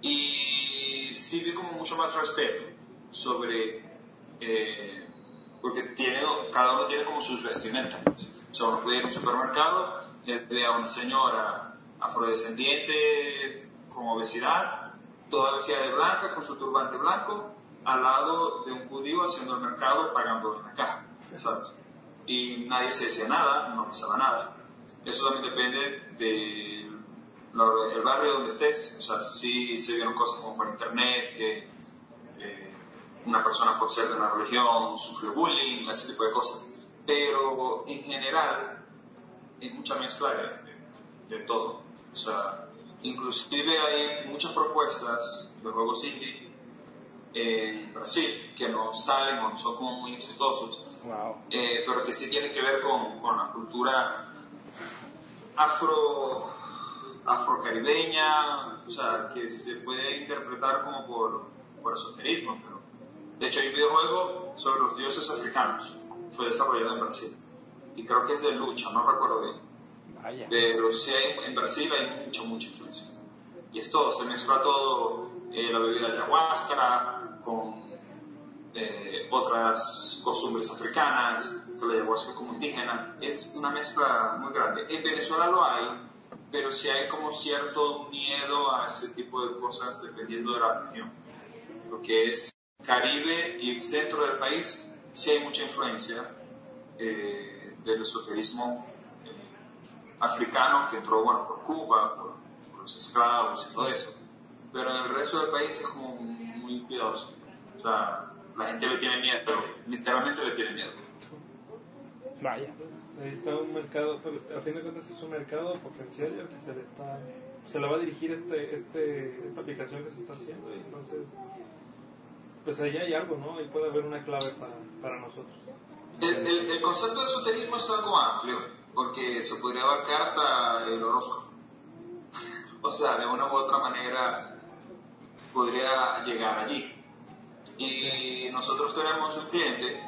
y vi como mucho más respeto sobre, eh, porque tiene, cada uno tiene como sus vestimentas. O sea, uno puede ir a un supermercado y ve a una señora afrodescendiente con obesidad, toda vestida de blanca, con su turbante blanco, al lado de un judío haciendo el mercado pagando en la caja, ¿sabes? Y nadie se decía nada, no pasaba nada. Eso también depende del el barrio donde estés. O sea, sí se vieron cosas como por internet, que eh, una persona por ser de una religión sufrió bullying, ese tipo de cosas. Pero en general hay mucha mezcla de, de todo. O sea, inclusive hay muchas propuestas de juegos indie en Brasil que no salen o no son como muy exitosos, Wow. eh, pero que sí tienen que ver con, con la cultura afro afrocaribeña, o sea, que se puede interpretar como por, por esoterismo, pero de hecho hay un videojuego sobre los dioses africanos, fue desarrollado en Brasil, y creo que es de lucha, no recuerdo bien, Vaya. pero sí en Brasil hay mucha, mucha influencia. Y es todo, se mezcla todo, eh, la bebida de ayahuasca con eh, otras costumbres africanas, con la ayahuasca como indígena, es una mezcla muy grande. En Venezuela lo hay, pero sí hay como cierto miedo a ese tipo de cosas dependiendo de la región. Lo que es Caribe y centro del país, sí hay mucha influencia eh, del esoterismo eh, africano que entró bueno, por Cuba, por, por los esclavos y todo eso. Pero en el resto del país es como muy cuidadoso. O sea, la gente le tiene miedo, literalmente le tiene miedo. Vaya. Ahí está un mercado, a fin de cuentas es un mercado potencial y al que se le está, se le va a dirigir este, este, esta aplicación que se está haciendo. Entonces, pues ahí hay algo, ¿no? Ahí puede haber una clave para, para nosotros. El, el- el concepto de esoterismo es algo amplio, porque se podría abarcar hasta el horóscopo. O sea, de una u otra manera podría llegar allí. Y nosotros tenemos un cliente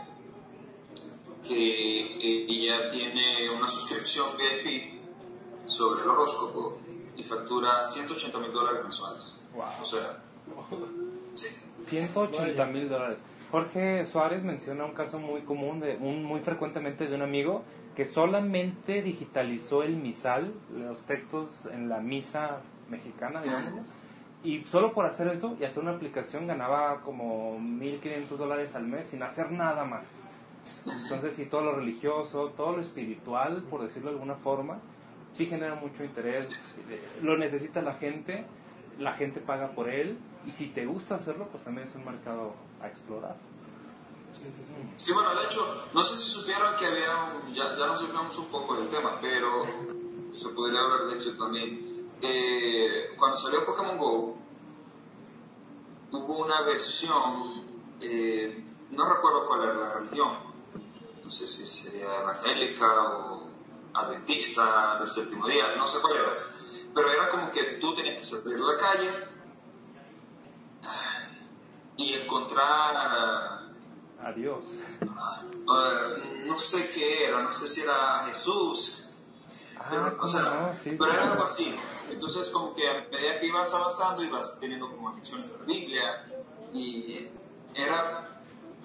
que eh, ella tiene una suscripción VIP sobre el horóscopo y factura 180 mil dólares mensuales. Wow. O sea, sí. 180 mil dólares. Jorge Suárez menciona un caso muy común, un, muy frecuentemente de un amigo que solamente digitalizó el misal, los textos en la misa mexicana, digamos, y solo por hacer eso y hacer una aplicación ganaba como 1.500 dólares al mes sin hacer nada más. Entonces, sí, todo lo religioso, todo lo espiritual, por decirlo de alguna forma, sí genera mucho interés, lo necesita la gente, la gente paga por él, y si te gusta hacerlo, pues también es un mercado a explorar. Sí, sí, sí. Sí, bueno, de hecho, no sé si supieron que había, un- ya, ya nos hablamos un poco del tema, pero se podría hablar de hecho también. Eh, cuando salió Pokémon Go, hubo una versión, eh, no recuerdo cuál era la religión, no sé si sería evangélica o adventista del séptimo día, no sé cuál era, pero era como que tú tenías que salir a la calle y encontrar... Adiós. eh, no sé qué era, no sé si era Jesús, Ah, pero, ¿cómo o sea? Sí, pero sí. era algo así. Entonces, como que a medida que ibas avanzando, ibas teniendo como lecciones de la Biblia, y era,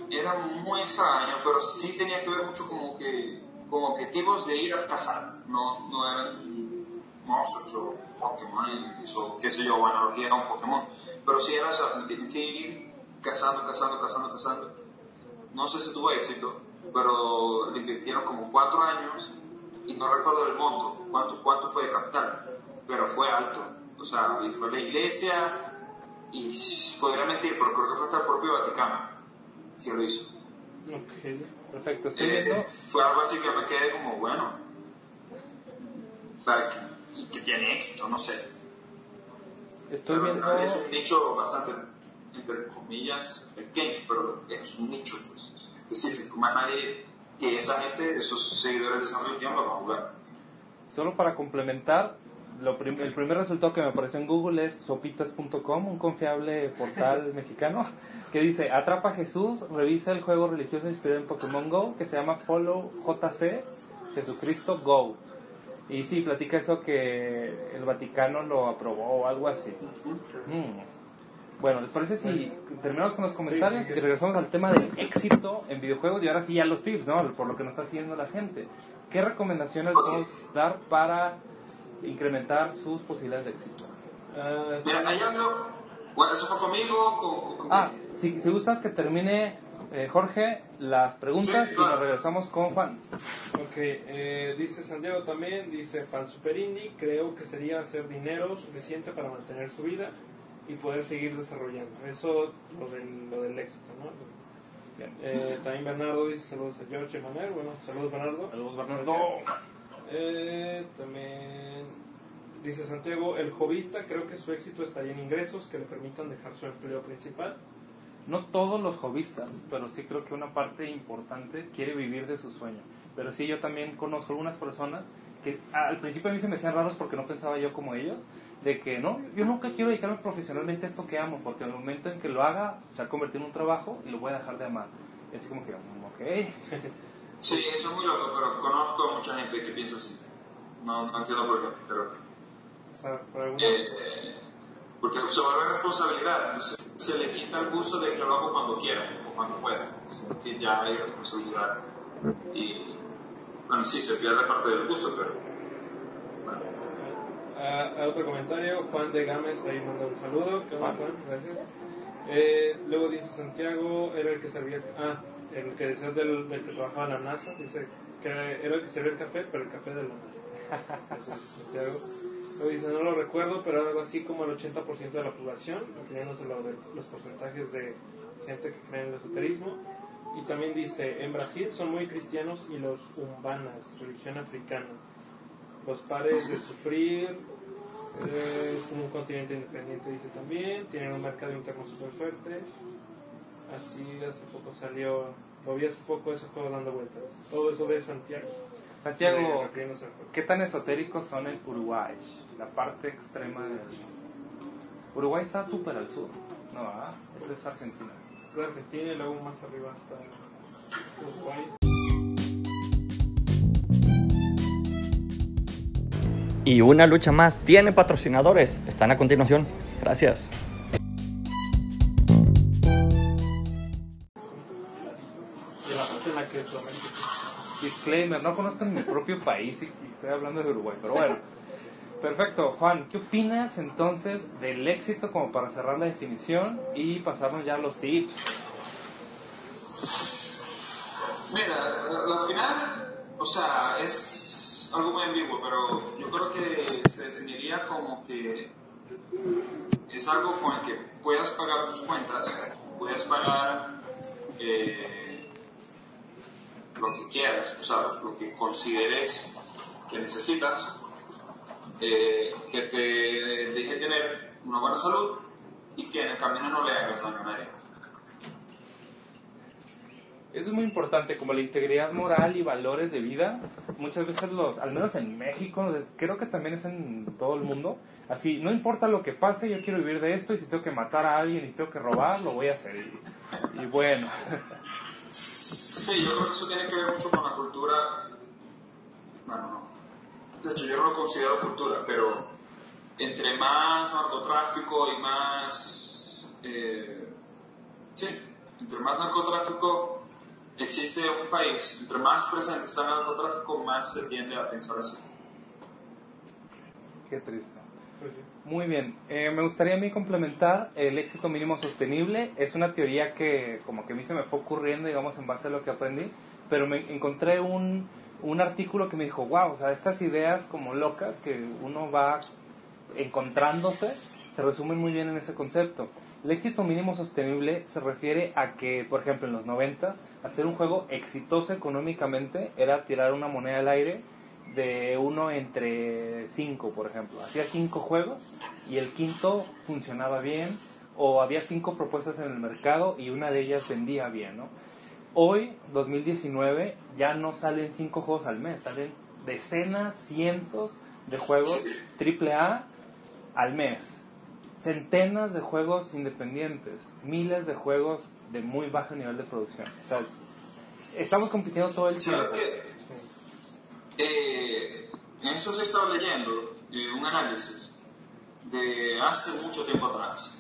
era muy extraño, pero sí tenía que ver mucho como que con objetivos de ir a cazar, no, no eran monstruos o Pokémon, o qué sé yo, o analogía a un Pokémon, pero sí era, o sea, como tienes que ir cazando, cazando, cazando, cazando. No sé si tuvo éxito, pero le invirtieron como cuatro años y no recuerdo el monto, cuánto, cuánto fue de capital, pero fue alto. O sea, y fue la iglesia y podría mentir, pero creo que fue hasta el propio Vaticano, si lo hizo. Ok, perfecto. Eh, viendo. fue algo así que me quedé como, bueno, para que- y que tiene éxito, no sé. Estoy Pero viendo. es un nicho bastante, entre comillas, pequeño, pero es un nicho pues, específico. Más nadie que esa gente, esos seguidores de esa religión, lo van a jugar. Solo para complementar, lo prim- el primer resultado que me apareció en Google es sopitas.com, un confiable portal mexicano, que dice, atrapa a Jesús, revisa el juego religioso inspirado en Pokémon Go, que se llama Follow JC, Jesucristo Go. Y sí, platica eso que el Vaticano lo aprobó o algo así. Mm. Bueno, ¿les parece si terminamos con los comentarios sí, sí. y regresamos al tema del éxito en videojuegos y ahora sí ya los tips, ¿no? Por lo que nos está siguiendo la gente. ¿Qué recomendaciones podemos dar para incrementar sus posibilidades de éxito? Ah, Mira, hay algo. Bueno, eso fue conmigo. Con, con- con- Ah, si, si gustas que termine eh, Jorge las preguntas Sí, y claro. nos regresamos con Juan. Ok, eh, dice Santiago también, dice para el Super Indie creo que sería hacer dinero suficiente para mantener su vida y poder seguir desarrollando. Eso lo del, lo del éxito, ¿no? Bien. Eh, también Bernardo dice saludos a George Emanuel. Bueno, saludos Bernardo. Saludos, Bernardo. Eh, también dice Santiago, el jovista creo que su éxito estaría en ingresos que le permitan dejar su empleo principal. No todos los hobbyistas, pero sí creo que una parte importante quiere vivir de su sueño. Pero sí, yo también conozco algunas personas que al principio a mí se me hacían raros porque no pensaba yo como ellos, de que no, yo nunca quiero dedicarme profesionalmente a esto que amo, porque en el momento en que lo haga se va a convertir en un trabajo y lo voy a dejar de amar. Es como que, mm, ok. Sí, eso es muy loco, pero conozco a mucha gente que piensa así. No, no entiendo por qué, pero. O sea, algunos- eh, porque se vuelve responsabilidad, entonces se le quita el gusto de que lo hago cuando quiera o cuando pueda, sino que ya hay responsabilidad. Y bueno, sí, se pierde parte del gusto, pero. Bueno, A, a otro comentario, Juan de Gámez ahí manda un saludo. ¿Qué onda, Juan. Gracias. Eh, luego dice Santiago, era el que servía. Ah, el que decías del, del que trabajaba en la NASA. Dice que era el que servía el café, pero el café de la NASA. Eso Santiago. Luego dice, no lo recuerdo, pero algo así como el 80% de la población, refiriéndose a lo de los porcentajes de gente que cree en el esoterismo. Y también dice, en Brasil son muy cristianos y los umbanas, religión africana. Los pares de sufrir, eh, es como un continente independiente, dice también. Tienen un mercado interno súper fuerte. Así hace poco salió, lo vi hace poco ese juego dando vueltas. Todo eso de Santiago. Santiago. ¿qué tan esotéricos son en Uruguay? La parte extrema del... Uruguay está súper al sur. No, ¿verdad? Esta es Argentina. de Argentina y luego más arriba está Uruguay. Y una lucha más tiene patrocinadores. Están a continuación. Gracias. No conozco mi propio país y, y estoy hablando de Uruguay, pero bueno. Perfecto, Juan, ¿qué opinas entonces del éxito como para cerrar la definición y pasarnos ya a los tips? Mira, al final, o sea, es algo muy ambiguo, pero yo creo que se definiría como que es algo con el que puedas pagar tus cuentas, puedas pagar eh, lo que quieras, o sea, lo que consideres que necesitas, eh, que te deje tener una buena salud y que en el camino no le hagas daño a nadie. Eso es muy importante, como la integridad moral y valores de vida. Muchas veces los, al menos en México, creo que también es en todo el mundo, así, no importa lo que pase, yo quiero vivir de esto y si tengo que matar a alguien y tengo que robar, lo voy a hacer. Y, y bueno, Sí, yo creo que eso tiene que ver mucho con la cultura. Bueno, no. De hecho, yo no lo considero cultura, pero entre más narcotráfico y más. eh, sí, entre más narcotráfico existe un país, entre más presente está el narcotráfico, más se tiende a pensar así. qué triste. Pues sí. Muy bien, Eh, me gustaría a mí complementar el éxito mínimo sostenible. Es una teoría que como que a mí se me fue ocurriendo, digamos, en base a lo que aprendí, pero me encontré un, un artículo que me dijo, wow, o sea, estas ideas como locas que uno va encontrándose se resumen muy bien en ese concepto. El éxito mínimo sostenible se refiere a que, por ejemplo, en los noventas, hacer un juego exitoso económicamente era tirar una moneda al aire de uno entre cinco, por ejemplo. Hacía cinco juegos y el quinto funcionaba bien, o había cinco propuestas en el mercado y una de ellas vendía bien, ¿no? Hoy, 2019, ya no salen cinco juegos al mes, salen decenas, cientos de juegos AAA al mes. Centenas de juegos independientes, miles de juegos de muy bajo nivel de producción. O sea, estamos compitiendo todo el tiempo. Eh, en eso se estaba leyendo eh, un análisis de hace mucho tiempo atrás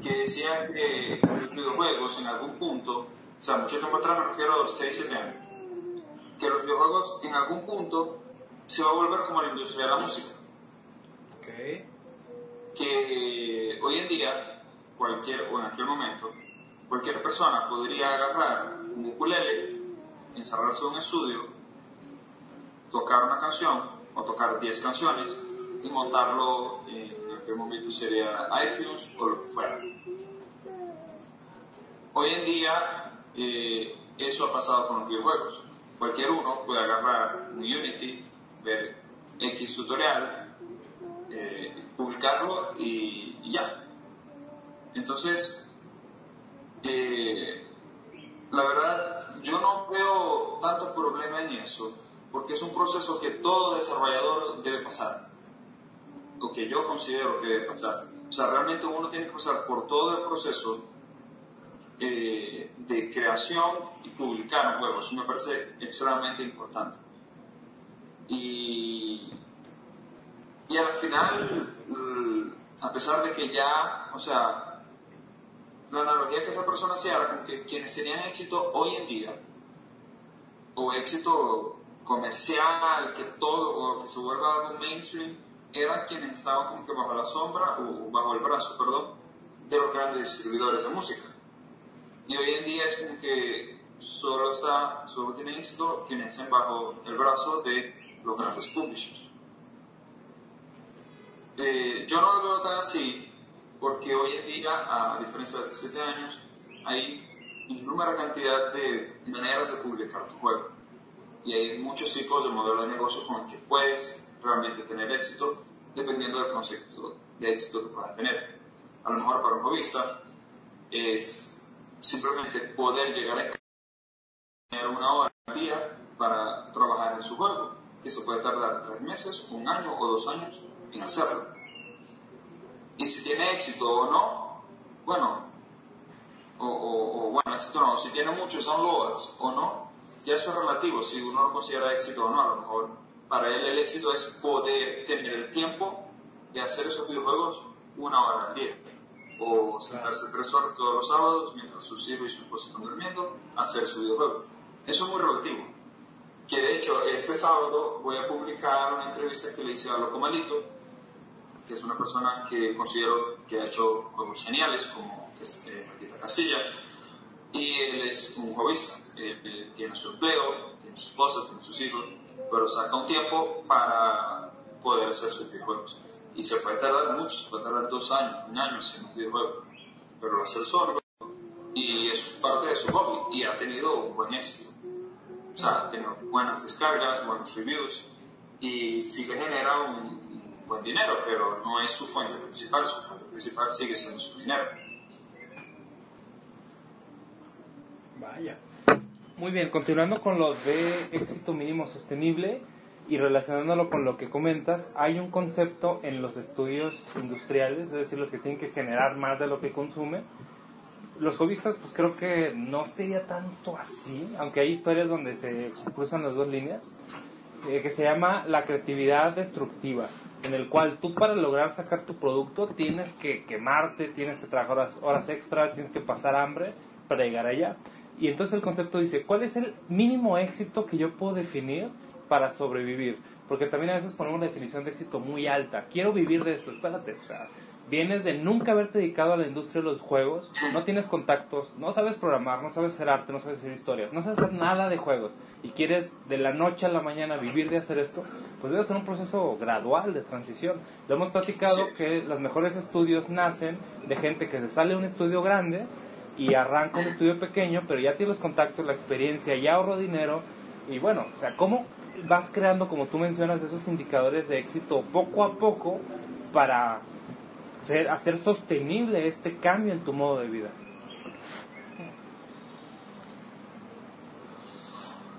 que decía que los videojuegos en algún punto, o sea, mucho tiempo atrás me refiero a los 6, 7 años, que los videojuegos en algún punto se va a volver como la industria de la música. Que hoy en día, cualquier, o en aquel momento, cualquier persona podría agarrar un ukulele, encerrarse en un estudio, tocar una canción o tocar 10 canciones y montarlo en aquel momento sería iTunes o lo que fuera. Hoy en día eh, eso ha pasado con los videojuegos. Cualquier uno puede agarrar un Unity, ver X tutorial, eh, publicarlo y, ya. Entonces, eh, la verdad, yo no veo tanto problema en eso, porque es un proceso que todo desarrollador debe pasar, o que yo considero que debe pasar. O sea, realmente uno tiene que pasar por todo el proceso eh, de creación y publicar un juego. Eso me parece extremadamente importante. Y, y al final, mm, a pesar de que ya, o sea, la analogía que esa persona se haga con quienes serían éxito hoy en día, o éxito comercial, que todo, o que se vuelva algo mainstream, eran quienes estaban como que bajo la sombra, o bajo el brazo, perdón, de los grandes distribuidores de música. Y hoy en día es como que solo, está, solo tienen éxito quienes estén bajo el brazo de los grandes publishers. Eh, yo no lo veo tan así, porque hoy en día, a diferencia de hace 7 años, hay innumerable cantidad de maneras de publicar tu juego. Y hay muchos tipos de modelo de negocio con el que puedes realmente tener éxito, dependiendo del concepto de éxito que puedas tener. A lo mejor para un hobbyista es simplemente poder llegar a tener una hora al día para trabajar en su juego, que se puede tardar tres meses, un año o dos años en hacerlo y si tiene éxito o no, bueno, o, bueno, éxito no, si tiene muchos downloads o no, ya eso es relativo, si uno lo considera éxito o no, a lo mejor para él el éxito es poder tener el tiempo de hacer esos videojuegos una hora al día, o sentarse tres horas todos los sábados mientras sus hijos y su esposa están durmiendo, hacer su videojuego. Eso es muy relativo. Que de hecho, este sábado voy a publicar una entrevista que le hice a Loco Malito, que es una persona que considero que ha hecho juegos geniales, como eh, Casilla, y él es un hobbyista. Él, tiene su empleo, tiene su esposa, tiene sus hijos, pero saca un tiempo para poder hacer sus videojuegos. Y se puede tardar mucho, se puede tardar dos años, un año haciendo un videojuego, pero lo hace solo y es parte de su hobby y ha tenido un buen éxito. O sea, ha tenido buenas descargas, buenos reviews y sí le genera un, buen dinero, pero no es su fuente principal, su fuente principal sigue siendo su dinero. Vaya. Muy bien, continuando con lo de éxito mínimo sostenible y relacionándolo con lo que comentas, hay un concepto en los estudios industriales, es decir, los que tienen que generar más de lo que consume. Los hobbyistas, pues creo que no sería tanto así, aunque hay historias donde se cruzan las dos líneas, eh, que se llama la creatividad destructiva en el cual tú para lograr sacar tu producto tienes que quemarte, tienes que trabajar horas, horas extras, tienes que pasar hambre para llegar allá. Y entonces el concepto dice, ¿cuál es el mínimo éxito que yo puedo definir para sobrevivir? Porque también a veces ponemos una definición de éxito muy alta. Quiero vivir de esto, espérate. O sea, vienes de nunca haberte dedicado a la industria de los juegos, no tienes contactos, no sabes programar, no sabes hacer arte, no sabes hacer historias, no sabes hacer nada de juegos y quieres de la noche a la mañana vivir de hacer esto, pues debe ser un proceso gradual de transición. Lo hemos platicado que los mejores estudios nacen de gente que se sale de un estudio grande y arranco un estudio pequeño, pero ya tienes los contactos, la experiencia, ya ahorro dinero y bueno, o sea, ¿cómo vas creando, como tú mencionas, esos indicadores de éxito poco a poco para hacer, sostenible este cambio en tu modo de vida?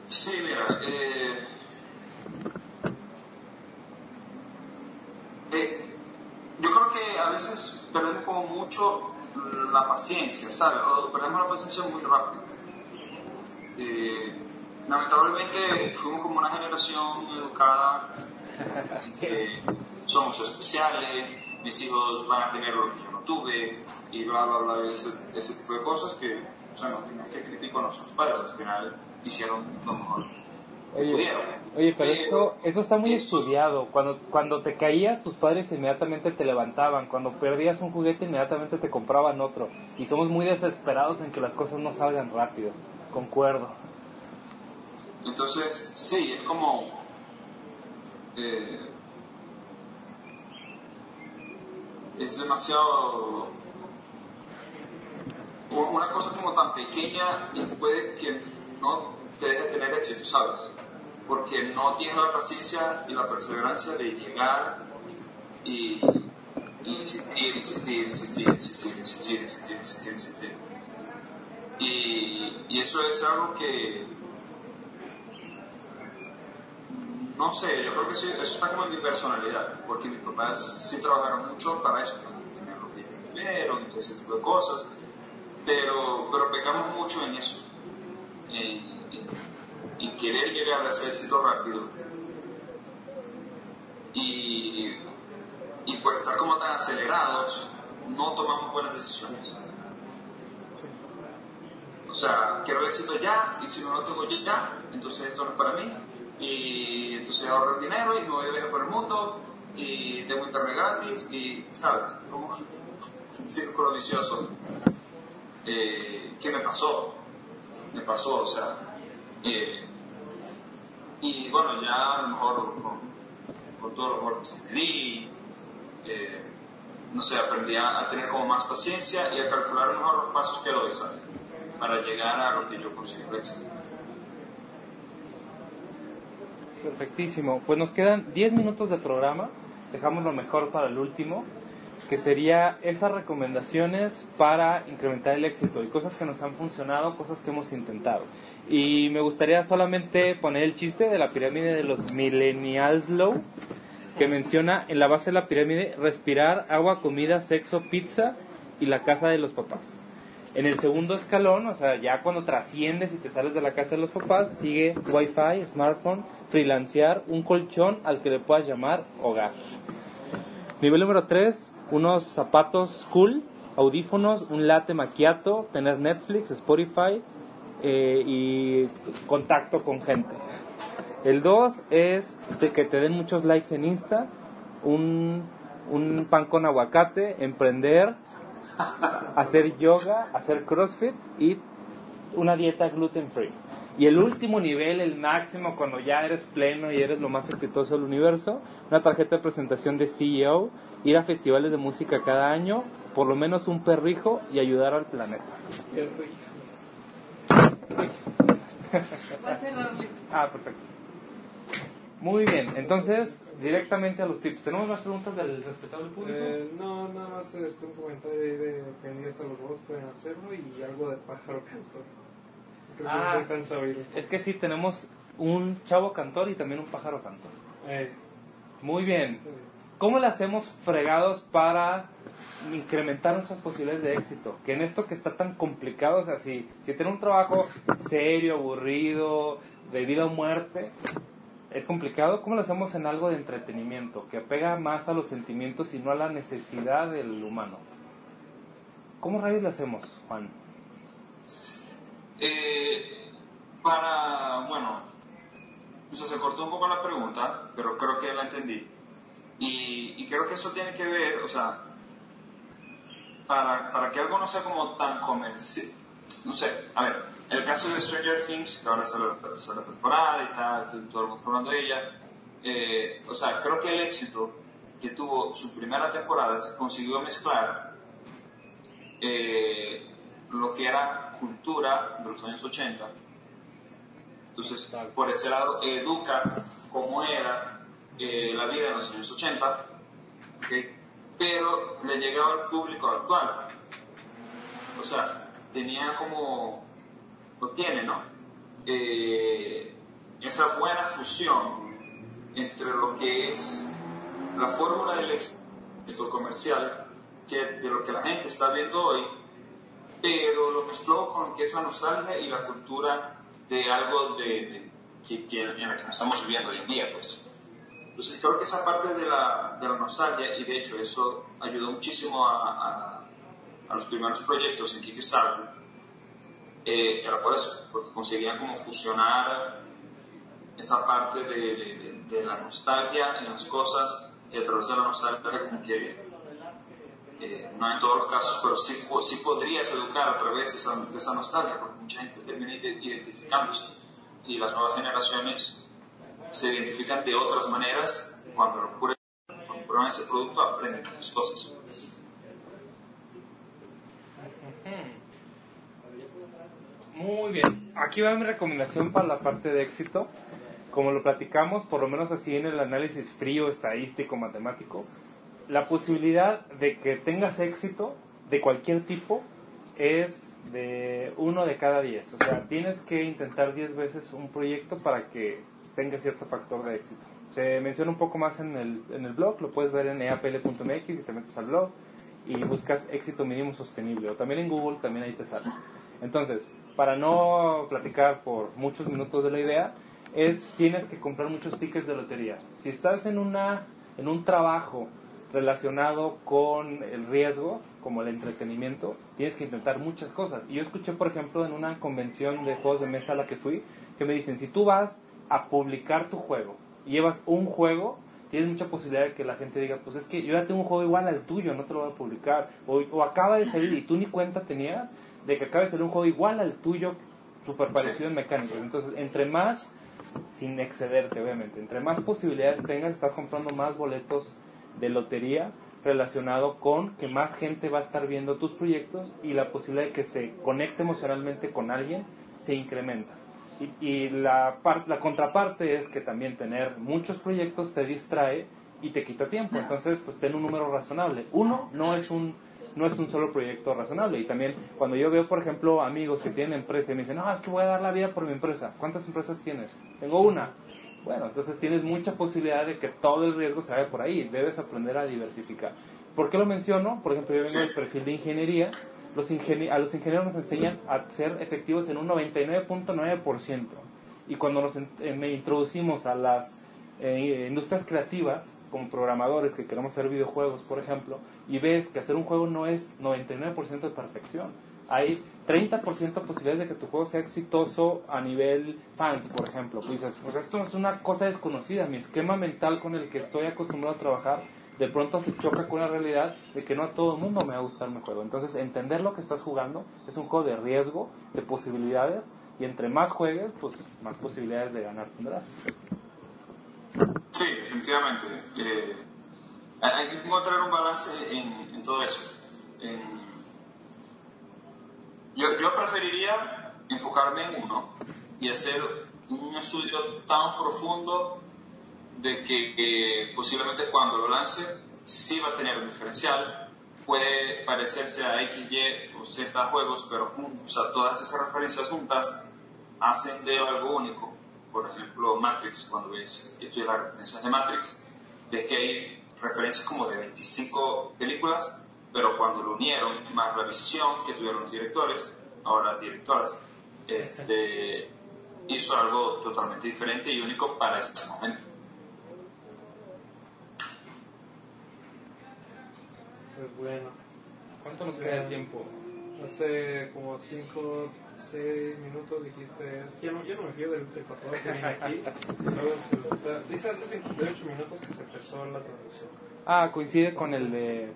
Sí, mira, eh, eh yo creo que a veces perdemos como mucho la paciencia, ¿sabes? O perdemos la paciencia muy rápido. Eh, lamentablemente fuimos como una generación educada, eh, somos especiales, mis hijos van a tener lo que yo no tuve, y bla, bla, bla, ese, ese tipo de cosas que, o sea, no tienes que criticar a nuestros padres, al final hicieron lo mejor Oye, pudieron. oye, pero Pero eso, eso está muy eso- estudiado. Cuando, cuando te caías, tus padres inmediatamente te levantaban. Cuando perdías un juguete, inmediatamente te compraban otro. Y somos muy desesperados en que las cosas no salgan rápido. Concuerdo. Entonces, sí, es como... eh, es demasiado... Una cosa como tan pequeña y puede que no te deje tener éxito, ¿sabes? Porque no tienes la paciencia y la perseverancia de llegar y, y insistir, insistir, insistir, insistir, insistir, insistir, insistir, insistir. Y, eso es algo que, no sé, yo creo que sí, eso está como en mi personalidad, porque mis papás sí trabajaron mucho para eso, para tener lo que vivieron, ese tipo de cosas, pero, pero pecamos mucho en eso, en querer llegar a ese éxito rápido. Y, y por estar como tan acelerados, no tomamos buenas decisiones. O sea, quiero el éxito ya, y si no lo tengo ya, entonces esto no es para mí. Y entonces ahorro el dinero y me voy a viajar por el mundo, y tengo internet gratis, y, ¿sabes? Como un círculo vicioso. Eh, ¿Qué me pasó? Me pasó, o sea. Eh, y bueno, ya a lo mejor con, con todos los golpes que me di, eh, no sé, aprendí a, tener como más paciencia y a calcular mejor los pasos que doy, ¿sabes? Para llegar a lo que yo considero éxito. Perfectísimo. Pues nos quedan 10 minutos de programa. Dejamos lo mejor para el último, que sería esas recomendaciones para incrementar el éxito y cosas que nos han funcionado, cosas que hemos intentado. Y me gustaría solamente poner el chiste de la pirámide de los millennials low, que menciona en la base de la pirámide respirar, agua, comida, sexo, pizza y la casa de los papás. En el segundo escalón, o sea, ya cuando trasciendes y te sales de la casa de los papás, sigue Wi-Fi, smartphone, freelancear, un colchón al que le puedas llamar hogar. Nivel número 3, unos zapatos cool, audífonos, un latte macchiato, tener Netflix, Spotify eh, y contacto con gente. El 2 es de que te den muchos likes en Insta, un, un pan con aguacate, emprender, hacer yoga, hacer crossfit y una dieta gluten free. Y el último nivel, el máximo, cuando ya eres pleno y eres lo más exitoso del universo, una tarjeta de presentación de CEO, ir a festivales de música cada año, por lo menos un perrijo y ayudar al planeta. A. Ah, perfecto. Muy bien, entonces, directamente a los tips. ¿Tenemos más preguntas del respetable público? Eh, no, nada más este, un comentario ahí de que en hasta los robots pueden hacerlo y algo de pájaro cantor. Creo que Ah. no se alcanza a oír. Es que sí, tenemos un chavo cantor y también un pájaro cantor. Eh, Muy bien. ¿Cómo le hacemos fregados para incrementar nuestras posibilidades de éxito? Que en esto que está tan complicado, o sea, si, si tener un trabajo serio, aburrido, de vida o muerte, es complicado, ¿cómo lo hacemos en algo de entretenimiento? Que apega más a los sentimientos y no a la necesidad del humano. ¿Cómo rayos lo hacemos, Juan? Eh, para, bueno, o se cortó un poco la pregunta, pero creo que la entendí. Y, y creo que eso tiene que ver, o sea, para, para que algo no sea como tan comercial, no sé, a ver, el caso de Stranger Things, que ahora sale la tercera temporada y tal, todo- el mundo hablando de ella, eh, o sea, creo que el éxito que tuvo su primera temporada se consiguió mezclar eh, lo que era cultura de los años 80. Entonces, por ese lado, educa cómo era la vida en los años 80, ¿ok? pero le llegaba al público actual. O sea, tenía como, lo tiene, ¿no? Eh, esa buena fusión entre lo que es la fórmula del éxito comercial que, de lo que la gente está viendo hoy, pero lo mezcló con que es la nostalgia y la cultura de algo de, que, en la que estamos viviendo hoy en día, pues. Entonces creo que esa parte de la, de la nostalgia, y de hecho eso ayudó muchísimo a, a, a los primeros proyectos en Kickstarter, eh, era por eso, porque conseguían como fusionar esa parte de, de, de, la nostalgia en las cosas y a través de la nostalgia como que eh, no en todos los casos, pero sí, sí podrías educar a través de esa, de esa nostalgia, porque mucha gente termina identificándose. Y las nuevas generaciones se identifican de otras maneras cuando prueban, cuando prueban ese producto aprenden muchas cosas. Muy bien. Aquí va mi recomendación para la parte de éxito. Como lo platicamos, por lo menos así en el análisis frío, estadístico, matemático, la posibilidad de que tengas éxito de cualquier tipo es de uno de cada diez. O sea, tienes que intentar diez veces un proyecto para que tenga cierto factor de éxito. Se menciona un poco más en el, en el blog, lo puedes ver en eapl.mx y te metes al blog y buscas éxito mínimo sostenible. O también en Google, también ahí te sale. Entonces, para no platicar por muchos minutos de la idea, es tienes que comprar muchos tickets de lotería. Si estás en, una, en un trabajo relacionado con el riesgo, como el entretenimiento, tienes que intentar muchas cosas. Y yo escuché, por ejemplo, en una convención de juegos de mesa a la que fui, que me dicen, si tú vas a publicar tu juego llevas un juego, tienes mucha posibilidad de que la gente diga, pues es que yo ya tengo un juego igual al tuyo, no te lo voy a publicar. O, o acaba de salir y tú ni cuenta tenías de que acaba de salir un juego igual al tuyo, súper parecido en mecánicas. Entonces, entre más, sin excederte obviamente, entre más posibilidades tengas, estás comprando más boletos de lotería relacionado con que más gente va a estar viendo tus proyectos y la posibilidad de que se conecte emocionalmente con alguien se incrementa. Y, y la, la contraparte es que también tener muchos proyectos te distrae y te quita tiempo. Entonces, pues ten un número razonable. Uno no es un, no es un solo proyecto razonable. Y también cuando yo veo, por ejemplo, amigos que tienen empresa y me dicen, no, es que voy a dar la vida por mi empresa. ¿Cuántas empresas tienes? Tengo una. Bueno, entonces tienes mucha posibilidad de que todo el riesgo se vaya por ahí. Debes aprender a diversificar. ¿Por qué lo menciono? Por ejemplo, yo vengo del perfil de ingeniería. Los ingenie a los ingenieros nos enseñan a ser efectivos en un 99.9%. Y cuando nos eh, me introducimos a las eh, industrias creativas, como programadores que queremos hacer videojuegos, por ejemplo, y ves que hacer un juego no es 99% de perfección. Hay 30% posibilidades de que tu juego sea exitoso a nivel fans, por ejemplo. Pues dices, pues esto es una cosa desconocida. Mi esquema mental con el que estoy acostumbrado a trabajar de pronto se choca con la realidad de que no a todo el mundo me va a gustar mi juego. Entonces, entender lo que estás jugando es un juego de riesgo, de posibilidades, y entre más juegues, pues más posibilidades de ganar tendrás. Sí, definitivamente. Eh, hay que encontrar un balance en, todo eso. Yo, yo preferiría enfocarme en uno y hacer un estudio tan profundo de que, que, posiblemente cuando lo lance sí va a tener un diferencial. Puede parecerse a X, Y o Z juegos, pero o sea, todas esas referencias juntas hacen de algo único. Por ejemplo, Matrix, cuando ves y estudias las referencias de Matrix, ves que hay referencias como de 25 películas, pero cuando lo unieron, más la visión que tuvieron los directores, ahora directoras, este, hizo algo totalmente diferente y único para ese momento. Pues bueno, ¿Cuánto nos queda de tiempo? hace como 5, 6 minutos dijiste, es que ya no, ya no me fío del cortador que viene aquí. Luego dice hace 58 minutos que se empezó la transmisión. Ah, coincide con el de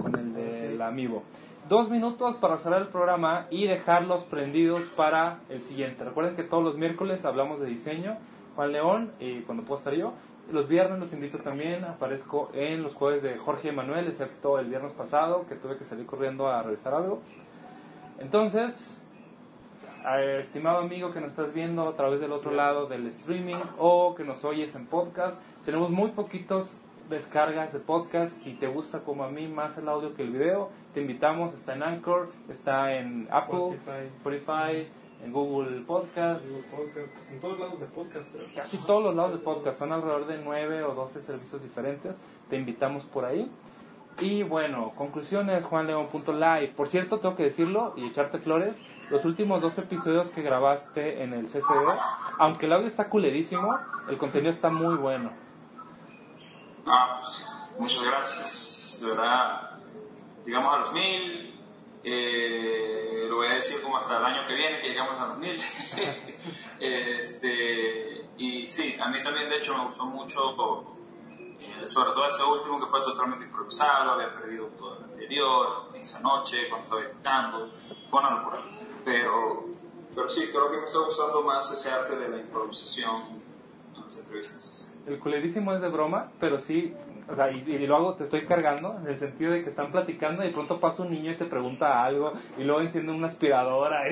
con el de la Amiibo. Dos minutos para cerrar el programa y dejarlos prendidos para el siguiente. Recuerden que todos los miércoles hablamos de diseño. Juan León, y cuando puedo estar yo. Los viernes los invito también. Aparezco en los jueves de Jorge Emanuel, excepto el viernes pasado, que tuve que salir corriendo a revisar algo. Entonces, eh, estimado amigo que nos estás viendo a través del otro lado del streaming o que nos oyes en podcast, tenemos muy poquitos descargas de podcast. Si te gusta como a mí más el audio que el video, te invitamos. Está en Anchor, está en Apple, Spotify. Spotify, en Google Podcast. Pues, en todos lados de podcast, creo. Casi todos los lados de podcast, son alrededor de 9 o 12 servicios diferentes. Te invitamos por ahí. Y bueno, conclusiones, juanleón.live. Por cierto, tengo que decirlo y echarte flores. Los últimos dos episodios que grabaste en el CCD, aunque el audio está culerísimo, el contenido está muy bueno. Ah, pues, muchas gracias. De verdad, llegamos a los mil. Eh, lo voy a decir como hasta el año que viene que llegamos a los mil. este, y sí, a mí también de hecho me gustó mucho, eh, sobre todo ese último que fue totalmente improvisado, había perdido todo el anterior, esa noche cuando estaba editando, fue una locura. Pero, pero sí, creo que me está gustando más ese arte de la improvisación en las entrevistas. El culerísimo es de broma, pero sí, o sea, y, y lo hago, te estoy cargando, en el sentido de que están platicando y de pronto pasa un niño y te pregunta algo y luego enciende una aspiradora.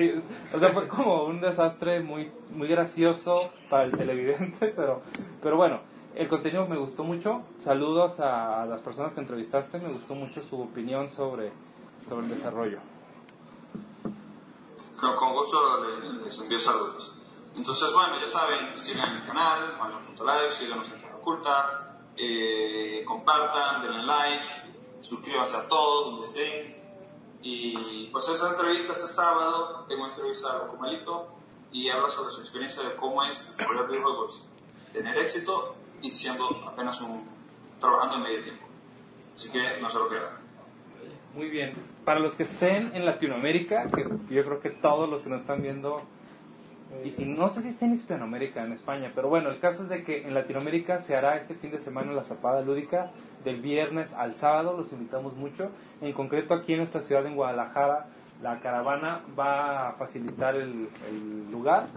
o sea, fue como un desastre muy, muy gracioso para el televidente, pero, pero bueno, el contenido me gustó mucho. Saludos a las personas que entrevistaste, me gustó mucho su opinión sobre, sobre el desarrollo. Con, con gusto le- les envío saludos. Entonces, bueno, ya saben, sigan el canal, Manuel.live, síganos en Cara Oculta, eh, compartan, denle like, suscríbanse a todos, donde estén. Y pues esa entrevista este sábado, tengo entrevista con Melito y habla sobre su experiencia de cómo es desarrollar videojuegos, tener éxito y siendo apenas un, trabajando en medio tiempo. Así que no se lo pierdan. Muy bien. Para los que estén en Latinoamérica, que yo creo que todos los que nos están viendo, y si no sé si está en Hispanoamérica, en España, pero bueno, el caso es de que en Latinoamérica se hará este fin de semana la zapada lúdica del viernes al sábado, los invitamos mucho. En concreto aquí en nuestra ciudad, en Guadalajara, la caravana va a facilitar el, el lugar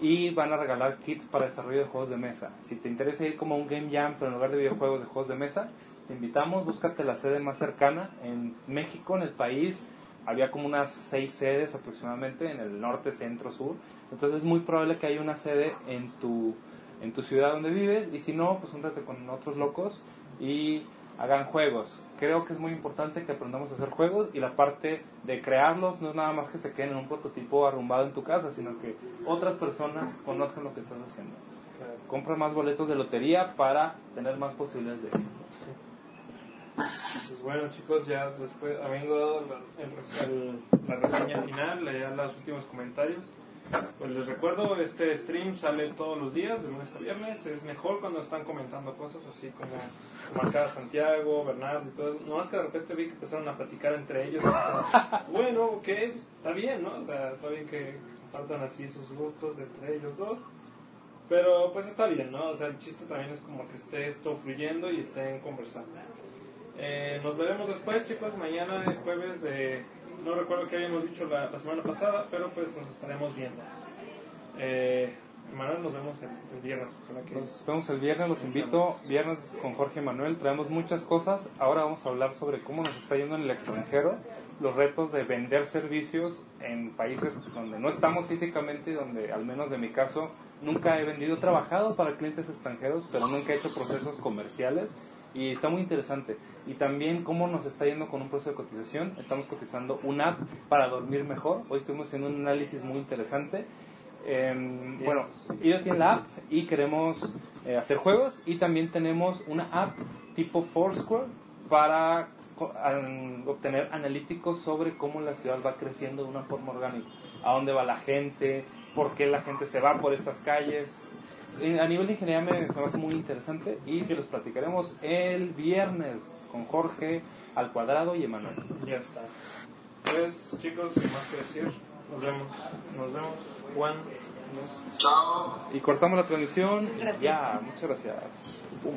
y van a regalar kits para desarrollo de juegos de mesa. Si te interesa ir como a un game jam, pero en lugar de videojuegos, de juegos de mesa, te invitamos, búscate la sede más cercana. En México, en el país, había como unas seis sedes aproximadamente, en el norte, centro, sur. Entonces es muy probable que haya una sede en tu, en tu ciudad donde vives y si no, pues júntate con otros locos y hagan juegos. Creo que es muy importante que aprendamos a hacer juegos y la parte de crearlos no es nada más que se queden en un prototipo arrumbado en tu casa, sino que otras personas conozcan lo que estás haciendo. Compra más boletos de lotería para tener más posibilidades de éxito. Pues bueno chicos, ya después, habiendo dado la, el res- el- la reseña final, leer los últimos comentarios, pues les recuerdo, este stream sale todos los días, de lunes a viernes, es mejor cuando están comentando cosas así como, acá Santiago, Bernardo y todo eso, no más que de repente vi que empezaron a platicar entre ellos, bueno, ok, está bien, ¿no? O sea, está bien que compartan así sus gustos entre ellos dos. Pero pues está bien, ¿no? O sea, el chiste también es como que esté esto fluyendo y estén conversando. Eh, nos veremos después, chicos, mañana, el jueves de... No recuerdo qué habíamos dicho la, la semana pasada, pero pues nos estaremos viendo. Eh, Manuel, nos vemos el, el viernes. Ojalá que... Nos vemos el viernes, los invito. Viernes con Jorge Manuel, traemos muchas cosas. Ahora vamos a hablar sobre cómo nos está yendo en el extranjero, los retos de vender servicios en países donde no estamos físicamente, donde al menos de mi caso nunca he vendido, he trabajado para clientes extranjeros, pero nunca he hecho procesos comerciales y está muy interesante. Y también cómo nos está yendo con un proceso de cotización. Estamos cotizando una app para dormir mejor. Hoy estuvimos haciendo un análisis muy interesante. Eh, bueno, ella tiene la app y queremos eh, hacer juegos y también tenemos una app tipo Foursquare para obtener analíticos sobre cómo la ciudad va creciendo de una forma orgánica, a dónde va la gente, por qué la gente se va por estas calles. Eh, A nivel de ingeniería me, se me hace muy interesante y se los platicaremos el viernes con Jorge al cuadrado y Emanuel. Ya está. Pues chicos, sin más que decir, nos vemos. Nos vemos. Juan. nos- Chao. Y cortamos la transmisión. Gracias. Ya, muchas gracias. Pum.